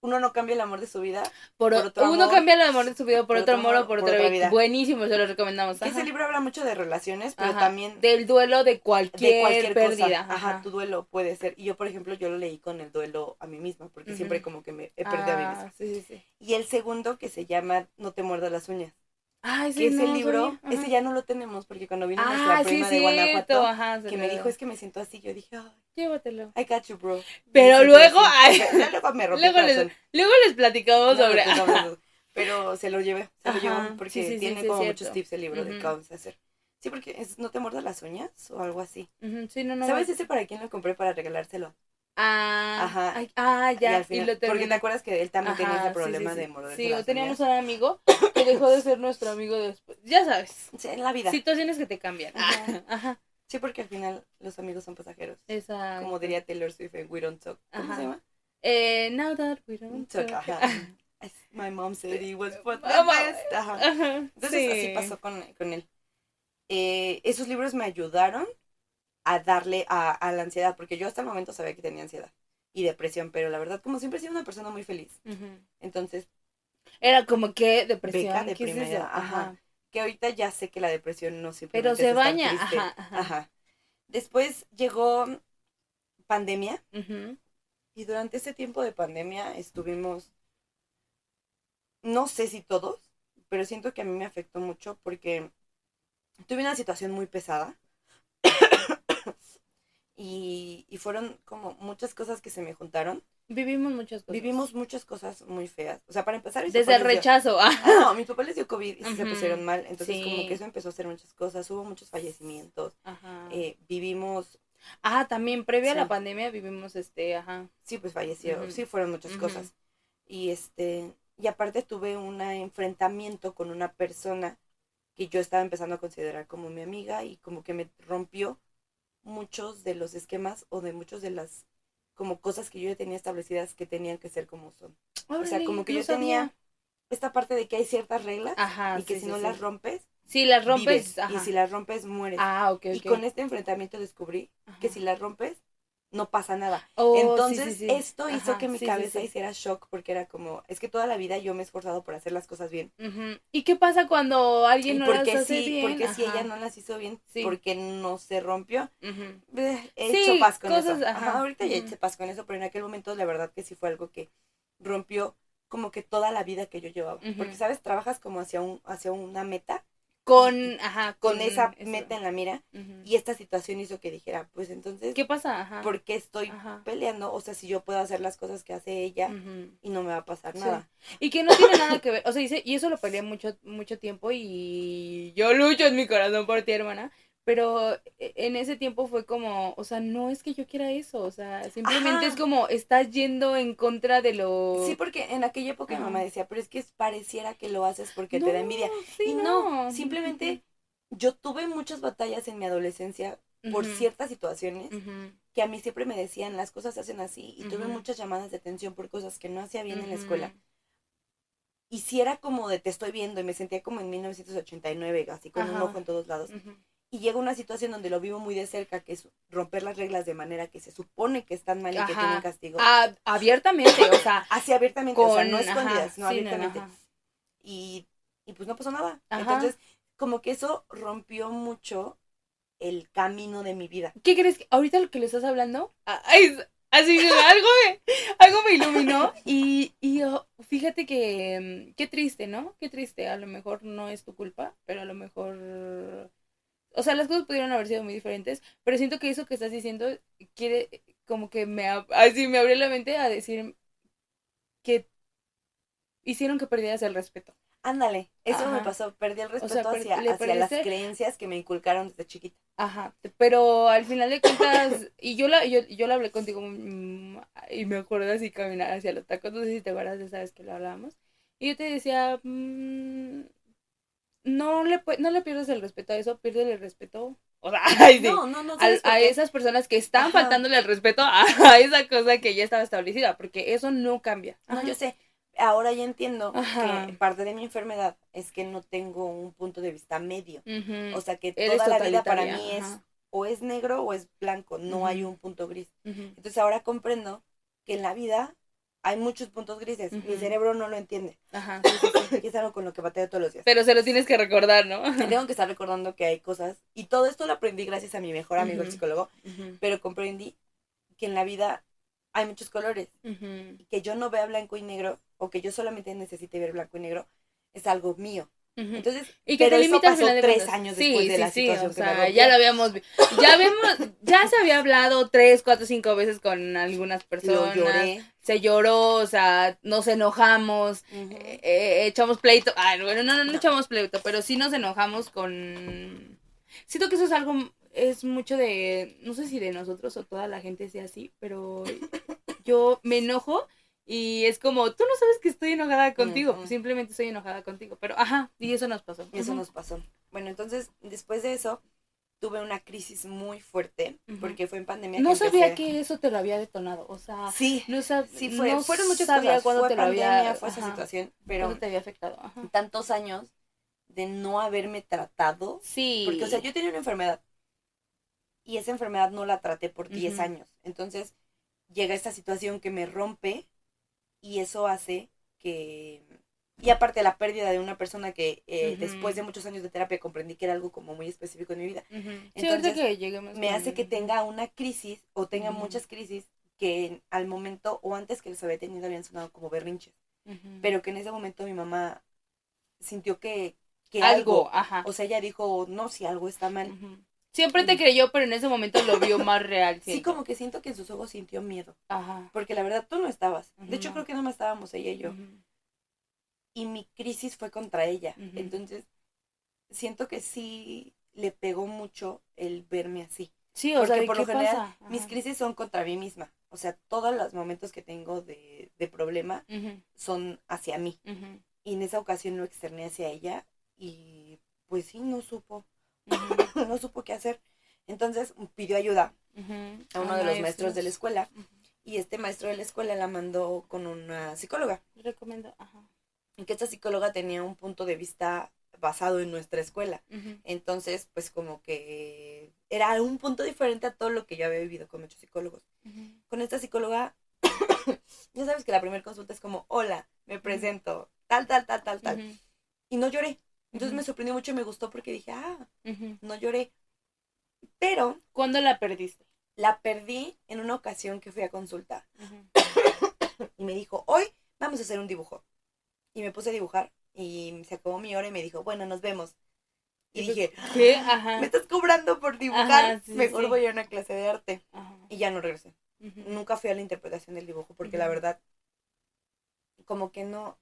Uno no cambia el amor de su vida. Por, Por otro uno amor, cambia el amor de su vida por, otro amor o por, otra vida. vida. Buenísimo, se lo recomendamos. Ajá. ese libro habla mucho de relaciones, pero Ajá. también Del duelo de cualquier, de cualquier pérdida. cosa. Ajá, tu duelo puede ser. Y yo, por ejemplo, yo lo leí con el duelo a mí misma, porque siempre como que me he perdido a mí Ah, misma. sí, sí, sí. Y el segundo, que se llama No te muerdas las uñas. Ay, sí, que libro, sabía. Ese ya no lo tenemos, porque cuando vino nuestra Ah, sí, prima de. Guanajuato, Ajá, se que me dijo, es que me siento así, yo dije, Llévatelo. I got you, bro. Pero luego, ay. Luego me Luego les, corazón. luego les platicamos No, sobre. Pero se lo llevé, se lo llevo, porque sí, sí, sí, tiene como muchos tips el libro de vamos a hacer. Sí, porque es, no te muerdas las uñas o algo así. Ujú, sí, no, no. ¿Sabes ese para quién lo compré para regalárselo? Ah, Ajá. ay, ah, ya. Y, final- lo porque te acuerdas que él también tenía ese sí, problema sí, de sí. morderse Sí, las o teníamos un amigo que dejó de ser nuestro amigo después. Ya sabes. Sí, en la vida. Sí. Situaciones que te cambian. Ajá. Ajá. porque al final los amigos son pasajeros. Como diría Taylor Swift en We Don't Talk. ¿Cómo Ajá. se llama? Eh, now that we don't Talk, talk. ajá. As My mom said it was for the best. Ajá. Entonces sí. así pasó con, con él. Eh, esos libros me ayudaron a darle a, a la ansiedad, porque yo hasta el momento sabía que tenía ansiedad y depresión, pero la verdad, como siempre he sido una persona muy feliz. Entonces, Era como que depresión. Ajá. que ahorita ya sé que la depresión no Pero simplemente se es baña. triste. Ajá, ajá. Ajá. Después llegó pandemia. Y durante ese tiempo de pandemia estuvimos, no sé si todos, pero siento que a mí me afectó mucho porque tuve una situación muy pesada. Y, y fueron como muchas cosas que se me juntaron. Vivimos muchas cosas. Vivimos muchas cosas muy feas. O sea, para empezar... Desde el les dio- rechazo. ah. No, a mis papás les dio COVID y se pusieron mal. Entonces Sí. como que eso empezó a hacer muchas cosas. Hubo muchos fallecimientos. Ajá. eh, vivimos... ah, también previo a la pandemia vivimos este, ajá. Sí, pues falleció. Sí, fueron muchas cosas. Y este, y aparte tuve un enfrentamiento con una persona que yo estaba empezando a considerar como mi amiga y como que me rompió muchos de los esquemas o de muchos de las como cosas que yo ya tenía establecidas que tenían que ser como son. O sea, como que yo tenía sabía. esta parte de que hay ciertas reglas Ajá, y que sí, si sí, no sí. las rompes, Sí, las rompes. vives. Ajá. Y si las rompes, mueres. Ah, ok, Y con este enfrentamiento descubrí que si las rompes, no pasa nada. Oh, Entonces, sí, sí. esto hizo que mi cabeza hiciera shock porque era como, es que toda la vida yo me he esforzado por hacer las cosas bien. ¿Y qué pasa cuando alguien no porque las hace sí, bien? porque si ella no las hizo bien, Sí. porque no se rompió. He hecho paz con cosas, eso. ajá. Ahorita ya Ujú. hice paz con eso, pero en aquel momento la verdad que sí fue algo que rompió como que toda la vida que yo llevaba. Porque, ¿sabes? Trabajas como hacia, un, hacia una meta, Con, ajá, con esa eso. meta en la mira, y esta situación hizo que dijera, pues entonces, ¿Qué pasa? Ajá. ¿por qué estoy Ajá. peleando? O sea, si yo puedo hacer las cosas que hace ella y no me va a pasar Sí. nada. Y que no tiene nada que ver, o sea, dice, y eso lo peleé mucho, mucho tiempo y yo lucho en mi corazón por ti, hermana, pero e- en ese tiempo fue como, o sea, no es que yo quiera eso, o sea, simplemente Ajá. es como, estás yendo en contra de lo... Sí, porque en aquella época mi mamá decía, pero es que pareciera que lo haces porque No, te da envidia. sí, y no, simplemente yo tuve muchas batallas en mi adolescencia por ciertas situaciones que a mí siempre me decían, las cosas se hacen así, y tuve muchas llamadas de atención por cosas que no hacía bien en la escuela. Y si era como de te estoy viendo y me sentía como en 1989, así con un ojo en todos lados. Y llega una situación donde lo vivo muy de cerca, que es romper las reglas de manera que se supone que están mal y que tienen castigo. Ah, abiertamente, o sea, Así abiertamente, con... o sea, no ajá, escondidas, no sí, no, abiertamente. y, y pues no pasó nada. Ajá. Entonces, como que eso rompió mucho el camino de mi vida. ¿Qué crees? que Ahorita lo que le estás hablando, ah, ay, así algo me, algo me iluminó y, y oh, fíjate que mm, qué triste, ¿no? Qué triste, a lo mejor no es tu culpa, pero a lo mejor, o sea, las cosas pudieron haber sido muy diferentes, pero siento que eso que estás diciendo quiere como que me, así me abrió la mente a decir que hicieron que perdieras el respeto. Ándale, eso Ajá. me pasó. Perdí el respeto sea, per- hacia, las creencias que me inculcaron desde chiquita. Ajá, pero al final de cuentas, y yo la, yo, yo la hablé contigo mm, y me acuerdo así caminar hacia los tacos, no sé si te acuerdas de esa vez que lo hablábamos, y yo te decía, mm, no le, no le pierdas el respeto a eso, pierde el respeto, o sea, ay, sí, No, no, no. al- ¿sabes por a esas personas que están Ajá. faltándole el respeto a, a esa cosa que ya estaba establecida, porque eso no cambia. No, yo sé. Ahora ya entiendo Ajá. que parte de mi enfermedad es que no tengo un punto de vista medio. O sea, que Eres toda la vida para mí es o es negro o es blanco, no hay un punto gris. Entonces ahora comprendo que en la vida hay muchos puntos grises. Mi cerebro no lo entiende. Ajá. Y es algo con lo que bateo todos los días. Pero se lo tienes que recordar, ¿no? Tengo que estar recordando que hay cosas. Y todo esto lo aprendí gracias a mi mejor amigo, el psicólogo. Pero comprendí que en la vida hay muchos colores. Que yo no vea blanco y negro, o que yo solamente necesite ver blanco y negro, es algo mío. Entonces, Y que pero te eso pasó de tres años Sí, después de sí, la sí, situación o que sea, ya lo habíamos ya vemos, ya se había hablado tres, cuatro, cinco veces con algunas lo personas. lloré. Se lloró, o sea, nos enojamos, eh, eh, echamos pleito. Ah, bueno, no, no, no echamos pleito, pero sí nos enojamos con. Siento que eso es algo, es mucho de, no sé si de nosotros o toda la gente sea así, pero yo me enojo y es como, tú no sabes que estoy enojada contigo, Ujú. simplemente estoy enojada contigo, pero ajá, y eso nos pasó. Y eso Ujú. nos pasó. Bueno, entonces, después de eso, tuve una crisis muy fuerte, Ujú. porque fue en pandemia. No que sabía empecé- que eso te lo había detonado, o sea, Sí, no, sab- sí, fue, no fueron muchas sabía cosas. cuándo fue te lo había, fue esa ajá, situación, pero te había afectado. Ajá. tantos años de no haberme tratado, Sí. porque, o sea, yo tenía una enfermedad, y esa enfermedad no la traté por 10 Ujú. años. Entonces, llega esta situación que me rompe, y eso hace que Y aparte la pérdida de una persona que eh, después de muchos años de terapia comprendí que era algo como muy específico en mi vida. Entonces, que Me hace que tenga una crisis o tenga muchas crisis que al momento o antes que los había tenido habían sonado como berrinches. Pero que en ese momento mi mamá sintió que, que algo, algo, ajá. o sea, ella dijo, no, si algo está mal. Siempre te creyó, pero en ese momento lo vio más real. Sí, siento. como que siento que en sus ojos sintió miedo. Ajá. Porque la verdad tú no estabas. De hecho, no. creo que no más estábamos ella y yo. Y mi crisis fue contra ella. Entonces, siento que sí le pegó mucho el verme así. Sí, o sea, Porque ¿de por qué lo general, pasa? mis crisis son contra mí misma. O sea, todos los momentos que tengo de, de problema son hacia mí. Y en esa ocasión lo externé hacia ella y pues sí, no supo, no supo qué hacer. Entonces pidió ayuda a uno de los maestros de la escuela y este maestro de la escuela la mandó con una psicóloga. Recomiendo, ajá. Y que esta psicóloga tenía un punto de vista basado en nuestra escuela. Entonces, pues como que era un punto diferente a todo lo que yo había vivido con muchos psicólogos. Con esta psicóloga, ya sabes que la primera consulta es como, hola, me presento, tal, tal, tal, tal, tal. Y no lloré. Entonces me sorprendió mucho y me gustó porque dije, ah, no lloré. Pero ¿Cuándo la perdiste? la perdí en una ocasión que fui a consulta y me dijo, hoy vamos a hacer un dibujo. Y me puse a dibujar y se acabó mi hora y me dijo, bueno, nos vemos. Y Y tú, dije, ¿Qué? Ajá. ¿me estás cobrando por dibujar? Ajá, sí, Mejor sí. voy a una clase de arte. Ajá. Y ya no regresé. Nunca fui a la interpretación del dibujo porque la verdad, como que no...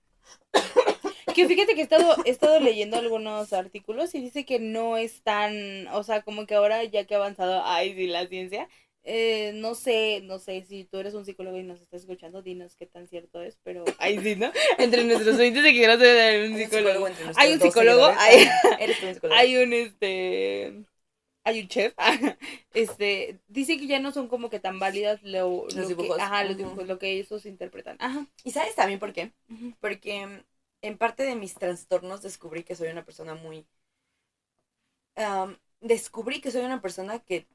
Que fíjate que he estado, he estado leyendo algunos artículos y dice que no es tan, o sea, como que ahora ya que ha avanzado, ay, sí, la ciencia, eh, no sé, no sé, si tú eres un psicólogo y nos estás escuchando, dinos qué tan cierto es, pero, ay, sí, ¿no? Entre nuestros oyentes de que no sé un Hay un psicólogo. Hay un psicólogo, seguidores. hay, Eres un psicólogo. hay un, este, hay un chef, este, dice que ya no son como que tan válidas lo, Los lo que- dibujos. ajá, los dibujos, lo que ellos interpretan. Ajá. ¿Y sabes también por qué? Porque en parte de mis trastornos descubrí que soy una persona muy... am, descubrí que soy una persona que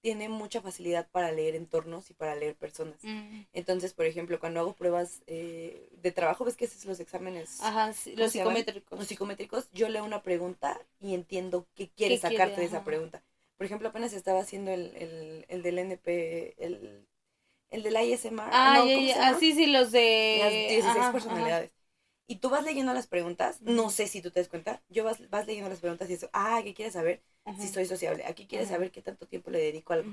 tiene mucha facilidad para leer entornos y para leer personas. Mm. Entonces, por ejemplo, cuando hago pruebas eh, de trabajo, ves que haces los exámenes Ajá, sí, ¿Cómo los psicométricos. los psicométricos, yo leo una pregunta y entiendo qué quiere ¿Qué quiere? sacarte de esa pregunta. Por ejemplo, apenas estaba haciendo el, el, el del NP, el, el del ISMR. Ah, no, ¿cómo se ya, llama? ah, sí, sí, los de... Las 16 ajá, ajá. Y tú vas leyendo las preguntas, no sé si tú te das cuenta, yo vas, vas leyendo las preguntas y eso, ah, ¿qué quieres saber? Ajá. Si soy sociable, aquí quieres Ajá. saber qué tanto tiempo le dedico a algo.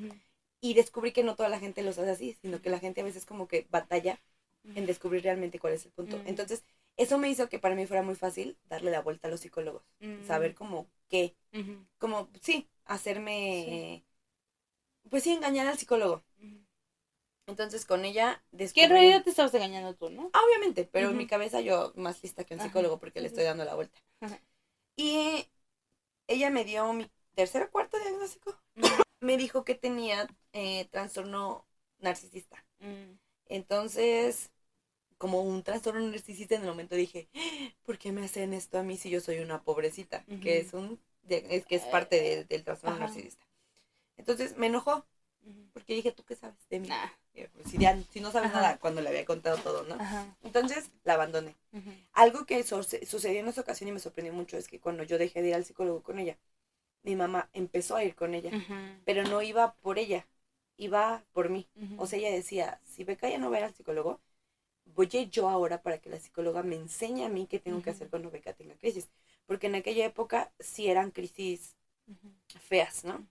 Y descubrí que no toda la gente los hace así, sino que la gente a veces como que batalla en descubrir realmente cuál es el punto. Entonces, eso me hizo que para mí fuera muy fácil darle la vuelta a los psicólogos, Mm. saber como qué, como, sí, hacerme, pues sí, engañar al psicólogo. Entonces, con ella Que descubrí... en realidad te estabas engañando tú, ¿no? Ah, obviamente, pero en mi cabeza yo más lista que un psicólogo porque le estoy dando la vuelta. Ajá. Y ella me dio mi tercer o cuarto diagnóstico. Me dijo que tenía eh, trastorno narcisista. Mm. Entonces, como un trastorno narcisista, en el momento dije, ¿por qué me hacen esto a mí si yo soy una pobrecita? Que es un es que es parte de- del trastorno Ajá. narcisista. Entonces me enojó Porque dije, ¿tú qué sabes de mí? Nah. Pues, Si, ya- si no sabes Ajá. nada cuando le había contado todo, ¿no? Ajá. Entonces la abandoné. Algo que suce- sucedió en esa ocasión y me sorprendió mucho es que cuando yo dejé de ir al psicólogo con ella, mi mamá empezó a ir con ella, pero no iba por ella, iba por mí. O sea, ella decía, si Beca ya no va a ir al psicólogo, voy a ir yo ahora para que la psicóloga me enseñe a mí qué tengo que hacer cuando Beca tenga crisis. Porque en aquella época sí eran crisis feas, ¿no?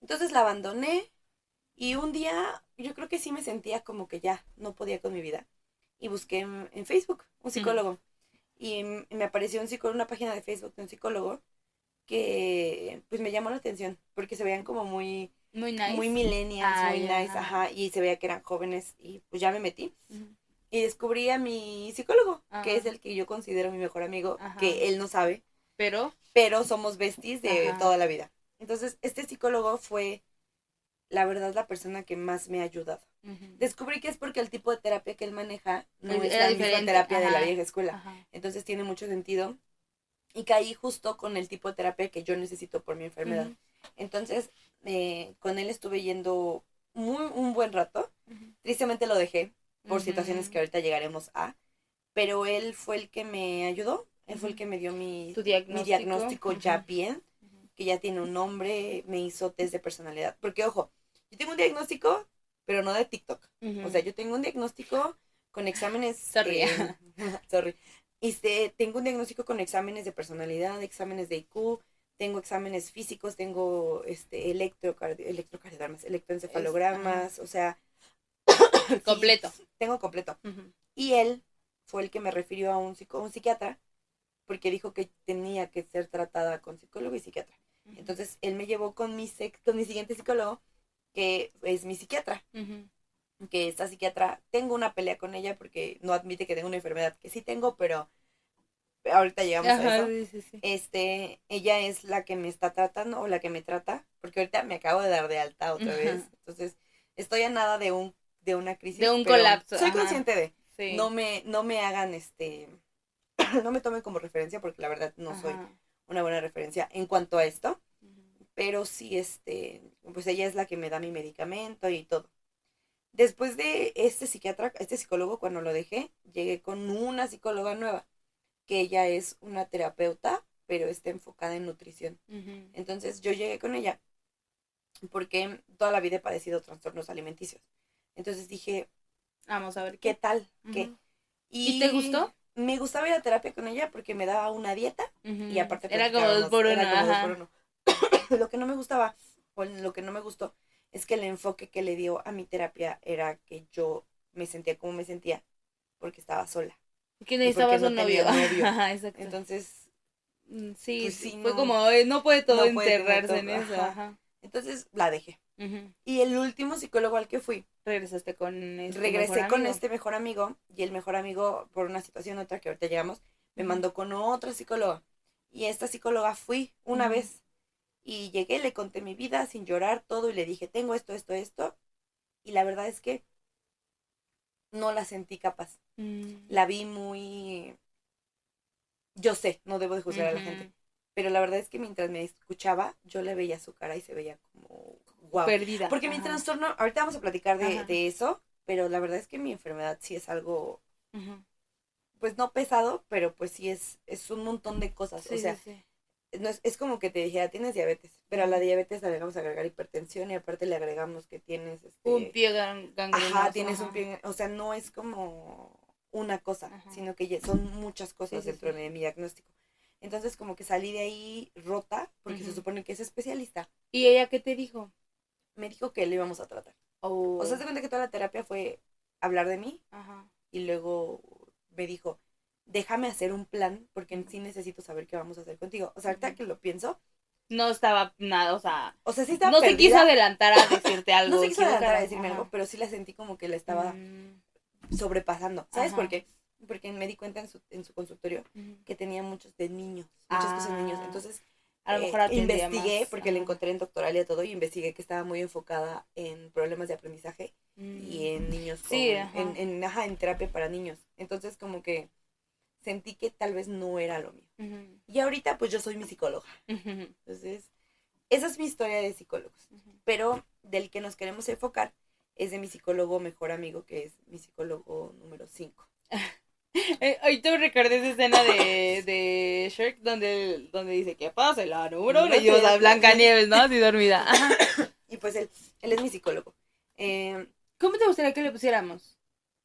Entonces la abandoné y un día yo creo que sí me sentía como que ya no podía con mi vida. Y busqué en, en Facebook un psicólogo. Y me apareció un psicólogo, una página de Facebook de un psicólogo que pues me llamó la atención porque se veían como muy Muy nice. muy millennials, muy nice, ajá. ajá, y se veía que eran jóvenes y pues ya me metí y descubrí a mi psicólogo, que es el que yo considero mi mejor amigo, que él no sabe, Pero, pero somos besties de toda la vida. Entonces, este psicólogo fue la verdad la persona que más me ha ayudado. Descubrí que es porque el tipo de terapia que él maneja no Es- es la misma terapia de la vieja escuela. Ajá. Entonces tiene mucho sentido. Y caí justo con el tipo de terapia que yo necesito por mi enfermedad. Entonces, eh, con él estuve yendo muy un buen rato. Tristemente lo dejé por situaciones que ahorita llegaremos a. pero él fue el que me ayudó, él fue el que me dio mi, Tu mi diagnóstico. diagnóstico ya bien, que ya tiene un nombre, me hizo test de personalidad. Porque, ojo, yo tengo un diagnóstico, pero no de TikTok. O sea, yo tengo un diagnóstico con exámenes. Sorry. eh, sorry. Este, tengo un diagnóstico con exámenes de personalidad, exámenes de IQ, tengo exámenes físicos, tengo este electrocardi electrocardiogramas, electroencefalogramas, o sea, sí, completo. tengo completo. Y él fue el que me refirió a un, psico, un psiquiatra porque dijo que tenía que ser tratada con psicólogo y psiquiatra. Entonces, él me llevó con mi, con mi siguiente psicólogo, que es mi psiquiatra que esta psiquiatra, tengo una pelea con ella porque no admite que tengo una enfermedad, que sí tengo, pero ahorita llegamos a eso. sí, sí, sí. Este, ella es la que me está tratando o la que me trata, porque ahorita me acabo de dar de alta otra vez. Entonces, estoy a nada de un de una crisis, De un colapso, Soy ajá. consciente de, no me no me hagan este no me tomen como referencia porque la verdad no soy una buena referencia en cuanto a esto. Pero sí, este, pues ella es la que me da mi medicamento y todo. Después de este psiquiatra, este psicólogo, cuando lo dejé, llegué con una psicóloga nueva, que ella es una terapeuta, pero está enfocada en nutrición. Entonces yo llegué con ella porque toda la vida he padecido trastornos alimenticios. Entonces dije, Vamos a ver ¿qué tal? ¿qué? ¿Y te gustó? Me gustaba ir a terapia con ella porque me daba una dieta Ujú. y aparte Era como dos por uno. era como dos por uno. lo que no me gustaba o lo que no me gustó es que el enfoque que le dio a mi terapia era que yo me sentía como me sentía porque estaba sola. Que un no novio. Ajá, exacto. Entonces, Mm, sí, pues sí, fue no. como, no puede todo No puede tener enterrarse todo, en eso. ajá. Ajá. entonces la dejé. Y el último psicólogo al que fui, Regresaste con este regresé mejor con amigo. este mejor amigo y el mejor amigo por una situación otra que ahorita llegamos me mandó con otra psicóloga y esta psicóloga fui una vez y llegué le conté mi vida sin llorar todo y le dije tengo esto esto esto y la verdad es que no la sentí capaz Mm. la vi muy yo sé no debo de juzgar a la gente pero la verdad es que mientras me escuchaba yo le veía su cara y se veía como wow Perdida. porque mi trastorno ahorita vamos a platicar de, eso pero la verdad es que mi enfermedad sí es algo pues no pesado, pero pues sí es, es un montón de cosas. Sí, o sea, sí, no es, es como que te dijera, tienes diabetes, pero a la diabetes le vamos a agregar hipertensión y aparte le agregamos que tienes este, Un pie gan- gangrenoso. ajá, tienes ajá. un pie, o sea, no es como una cosa, Ajá. sino que ya son muchas cosas Sí, dentro sí. de mi diagnóstico. Entonces como que salí de ahí rota, porque se supone que es especialista. ¿Y ella qué te dijo? Me dijo que le íbamos a tratar. Oh. O sea, se cuenta que toda la terapia fue hablar de mí Ajá. y luego me dijo, déjame hacer un plan porque sí necesito saber qué vamos a hacer contigo. O sea, ahorita que lo pienso, No estaba nada, o sea, o sea, sí estaba no se quiso adelantar a decirte algo. No se quiso adelantar a decirme Ajá. algo, pero sí la sentí como que la estaba Mm, sobrepasando. ¿Sabes Ajá. por qué? Porque me di cuenta en su, en su consultorio que tenía muchos de niños, muchas cosas de niños. Ah, Entonces, A lo eh, mejor investigué, más. porque la Ajá. encontré en doctoral y todo, y investigué que estaba muy enfocada en problemas de aprendizaje y Mm. en niños con, Sí, ajá. en, en, ajá, en terapia para niños. Entonces, como que sentí que tal vez no era lo mío. Ujú. Y ahorita, pues yo soy mi psicóloga. Ujú. Entonces, esa es mi historia de psicólogos. Ujú. Pero del que nos queremos enfocar es de mi psicólogo mejor amigo, que es mi psicólogo número 5. Eh, ahorita me recordé esa escena de, de Shrek donde, donde dice que pasa la número uno y No o sea, sé. Blanca Nieves, ¿no? Así dormida. Y pues él, él es mi psicólogo. Eh, ¿Cómo te gustaría que le pusiéramos?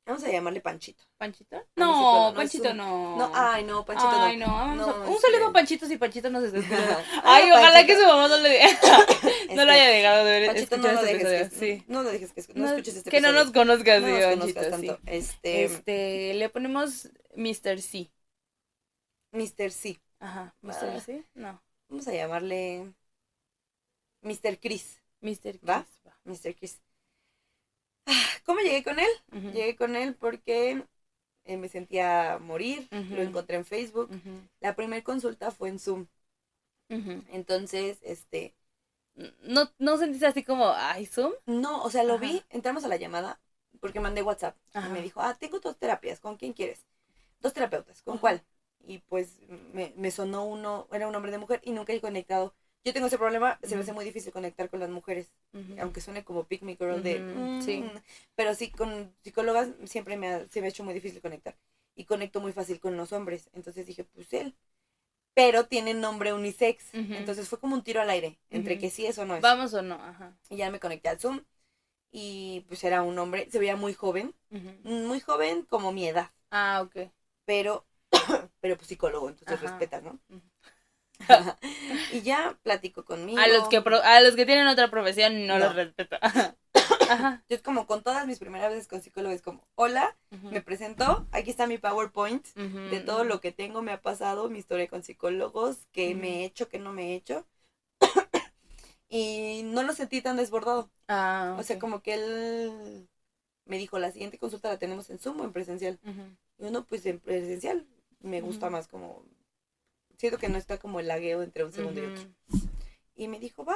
Vamos a llamarle Panchito. ¿Panchito? No, no, Panchito un- no. No, ay, no, Panchito Ay, no. no. No, Un este- saludo a Panchito si Panchito nos está escuchando. Ay, ojalá Panchito. que su mamá no le. No lo Este, haya dejado de ver. Panchito, no escuchar lo este dejes que, Sí. no lo dejes que no, No, escuches este que no episodio. nos conozcas, No sí, nos Panchito, conozcas sí. tanto. Este, Este, le ponemos Mr. C. Mr. C. Ajá, Mr. Ah. C. No, Vamos a llamarle Mr. Chris. Mr. ¿Va? Chris, va. Mr. Chris. ¿Cómo llegué con él? Llegué con él porque eh, me sentía morir, lo encontré en Facebook. La primera consulta fue en Zoom. Entonces, este, ¿No, ¿No sentiste así como, ay, Zoom? no, o sea, lo Ajá. vi, entramos a la llamada porque mandé WhatsApp. Ajá. Y me dijo, ah, tengo dos terapias, ¿con quién quieres? Dos terapeutas, ¿con cuál? Y pues me, me sonó uno, era un hombre de mujer y nunca he conectado. Yo tengo ese problema, se me hace muy difícil conectar con las mujeres, aunque suene como pick me girl de... Ujú, sí. "Mm", Pero sí, con psicólogas siempre me ha, se me ha hecho muy difícil conectar. y conecto muy fácil con los hombres. Entonces dije, pues él. Pero tiene nombre unisex. Entonces fue como un tiro al aire, entre que sí es o no es. Vamos o no, ajá. Y ya me conecté al Zoom y pues era un hombre, se veía muy joven, muy joven como mi edad, Ah, ok. pero, pero pues psicólogo, entonces respetas, ¿no? Y ya platico conmigo. A los que pro- a los que tienen otra profesión no, No. los respeto. Ajá. Yo es como con todas mis primeras veces con psicólogo, es como, hola, me presento, aquí está mi PowerPoint Ujú. de todo lo que tengo, me ha pasado, mi historia con psicólogos, que Ujú. me he hecho, que no me he hecho. y no lo sentí tan desbordado. Ah, O sea, como que él me dijo, la siguiente consulta la tenemos en Zoom o en presencial. Y uno, pues en presencial, me gusta más como, siento que no está como el lagueo entre un segundo y otro. Y me dijo, va.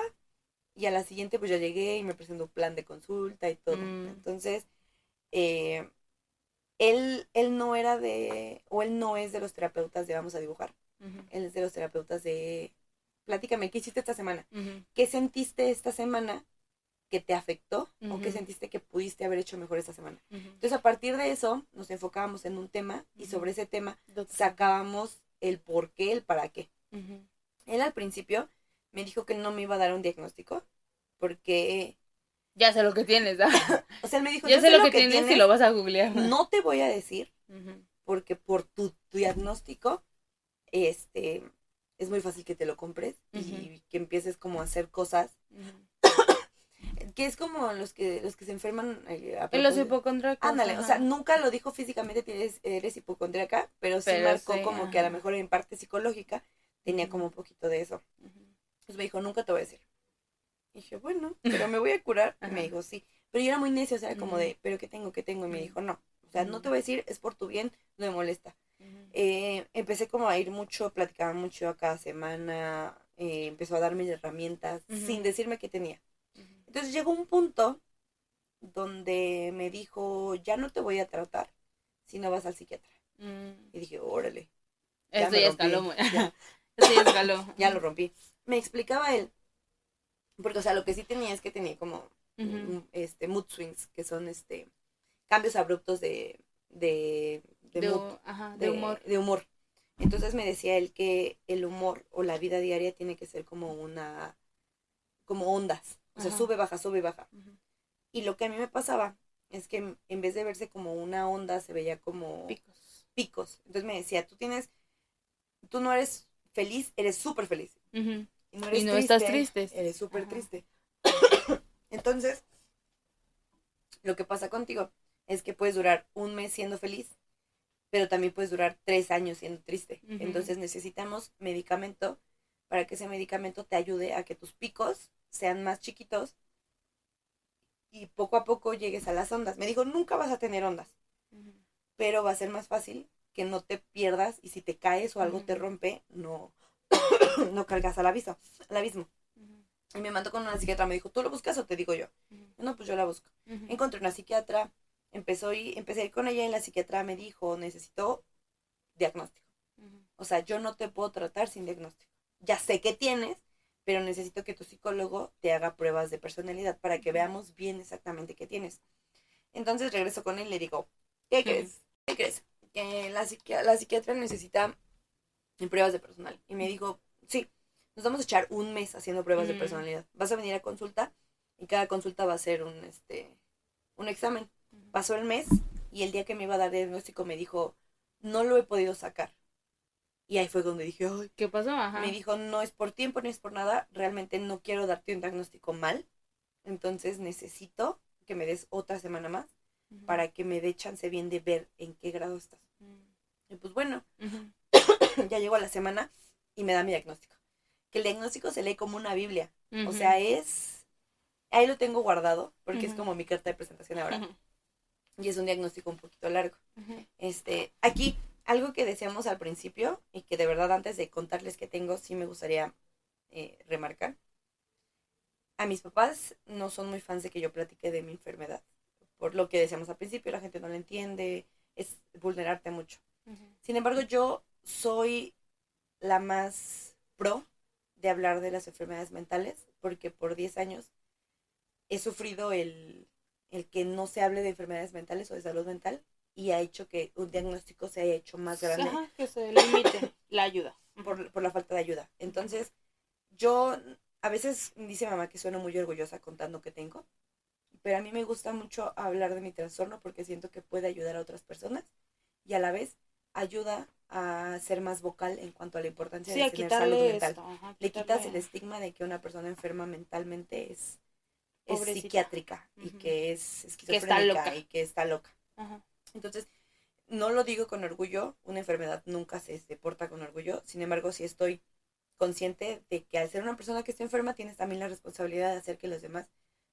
Y a la siguiente, pues ya llegué y me presentó un plan de consulta y todo. Mm. Entonces, eh, él, él no era de, o él no es de los terapeutas de vamos a dibujar. Él es de los terapeutas de, platícame, ¿qué hiciste esta semana? ¿Qué sentiste esta semana que te afectó? ¿O qué Ujú. sentiste que pudiste haber hecho mejor esta semana? Entonces, a partir de eso, nos enfocábamos en un tema y sobre ese tema sacábamos el por qué, el para qué. Él al principio me dijo que no me iba a dar un diagnóstico porque, Ya sé lo que tienes, ¿ah? o sea, él me dijo, Ya "Yo sé lo que tienes y lo vas a googlear. no te voy a decir porque por tu, tu diagnóstico, este, es muy fácil que te lo compres y que empieces como a hacer cosas. Que es como los que los que se enferman eh, a los hipocondríacos. Ándale, o sea, nunca lo dijo físicamente tienes, eres hipocondríaca, pero sí Pero marcó sí, como que a lo mejor en parte psicológica tenía como un poquito de eso. Entonces me dijo, nunca te voy a decir. Y dije, bueno, pero me voy a curar. Y me dijo, sí. Pero yo era muy necio, o sea, como de, ¿pero qué tengo? ¿Qué tengo? Y me dijo, no. O sea, no te voy a decir, es por tu bien, no me molesta. Eh, empecé como a ir mucho, platicaba mucho a cada semana, eh, empezó a darme herramientas sin decirme qué tenía. Entonces llegó un punto donde me dijo, ya no te voy a tratar si no vas al psiquiatra. Mm. Y dije, órale, Ya Esto me ya escaló. Ya. Escaló. ya lo rompí. Me explicaba él, porque o sea, lo que sí tenía es que tenía como Ujú. mm, este mood swings, que son este cambios abruptos de, de, de De, mood, ajá, de humor. de humor. Entonces me decía él que el humor o la vida diaria tiene que ser como una, como ondas. O sea, Ajá. sube, baja, sube, baja. Y lo que a mí me pasaba es que en- vez de verse como una onda, se veía como Picos. picos. Entonces me decía, tú tienes, tú no eres feliz, eres súper feliz. Y no, eres Y no estás triste. Eres súper triste. Entonces, lo que pasa contigo es que puedes durar un mes siendo feliz, pero también puedes durar tres años siendo triste. Entonces necesitamos medicamento para que ese medicamento te ayude a que tus picos sean más chiquitos y poco a poco llegues a las ondas. Me dijo, nunca vas a tener ondas, pero va a ser más fácil que no te pierdas y si te caes o algo te rompe, no, no cargas al abismo. Al abismo. Y me mandó con una psiquiatra, me dijo, ¿tú lo buscas o te digo yo? No, pues yo la busco. Encontré una psiquiatra, empezó y empecé a ir con ella y la psiquiatra me dijo, necesito diagnóstico. O sea, yo no te puedo tratar sin diagnóstico. Ya sé que tienes, pero necesito que tu psichólogo te haga pruebas de personalidad para que veamos bien exactamente qué tienes. Entonces regreso con él y le digo, ¿qué crees? ¿Qué crees? Que la, psiqui- la psiquiatra necesita pruebas de personal. Y me dijo, sí, nos vamos a echar un mes haciendo pruebas de personalidad. Vas a venir a consulta y cada consulta va a ser un, este, un examen. Pasó el mes y el día que me iba a dar diagnóstico me dijo, no lo he podido sacar. Y ahí fue donde dije, ay, ¿Qué pasó? Ajá. me dijo, no es por tiempo, ni es por nada, realmente no quiero darte un diagnóstico mal, entonces necesito que me des otra semana más para que me dé chance bien de ver en qué grado estás. Ujú. Y pues bueno, ya llegó a la semana y me da mi diagnóstico. Que el diagnóstico se lee como una Biblia, o sea, es... Ahí lo tengo guardado porque es como mi carta de presentación ahora. Y es un diagnóstico un poquito largo. Este, aquí, algo que decíamos al principio y que de verdad antes de contarles que tengo, sí me gustaría eh, remarcar. A mis papás no son muy fans de que yo platique de mi enfermedad. Por lo que decíamos al principio, la gente no lo entiende, es vulnerarte mucho. Ujú. Sin embargo, yo soy la más pro de hablar de las enfermedades mentales, porque por 10 años he sufrido el, el que no se hable de enfermedades mentales o de salud mental y ha hecho que un diagnóstico se haya hecho más grande Ajá, que se limite la ayuda. por, por la falta de ayuda. Entonces, yo a veces dice mamá que sueno muy orgullosa contando que tengo, pero a mí me gusta mucho hablar de mi trastorno porque siento que puede ayudar a otras personas y a la vez ayuda a ser más vocal en cuanto a la importancia Sí, de tener salud mental. esto. ajá, Le quitas el estigma de que una persona enferma mentalmente es, es psiquiátrica y Ujú. que es está esquizofrénica loca. y que está loca. Ajá. Entonces, no lo digo con orgullo, una enfermedad nunca se, se porta con orgullo, sin embargo, sí estoy consciente de que al ser una persona que está enferma, tienes también la responsabilidad de hacer que los demás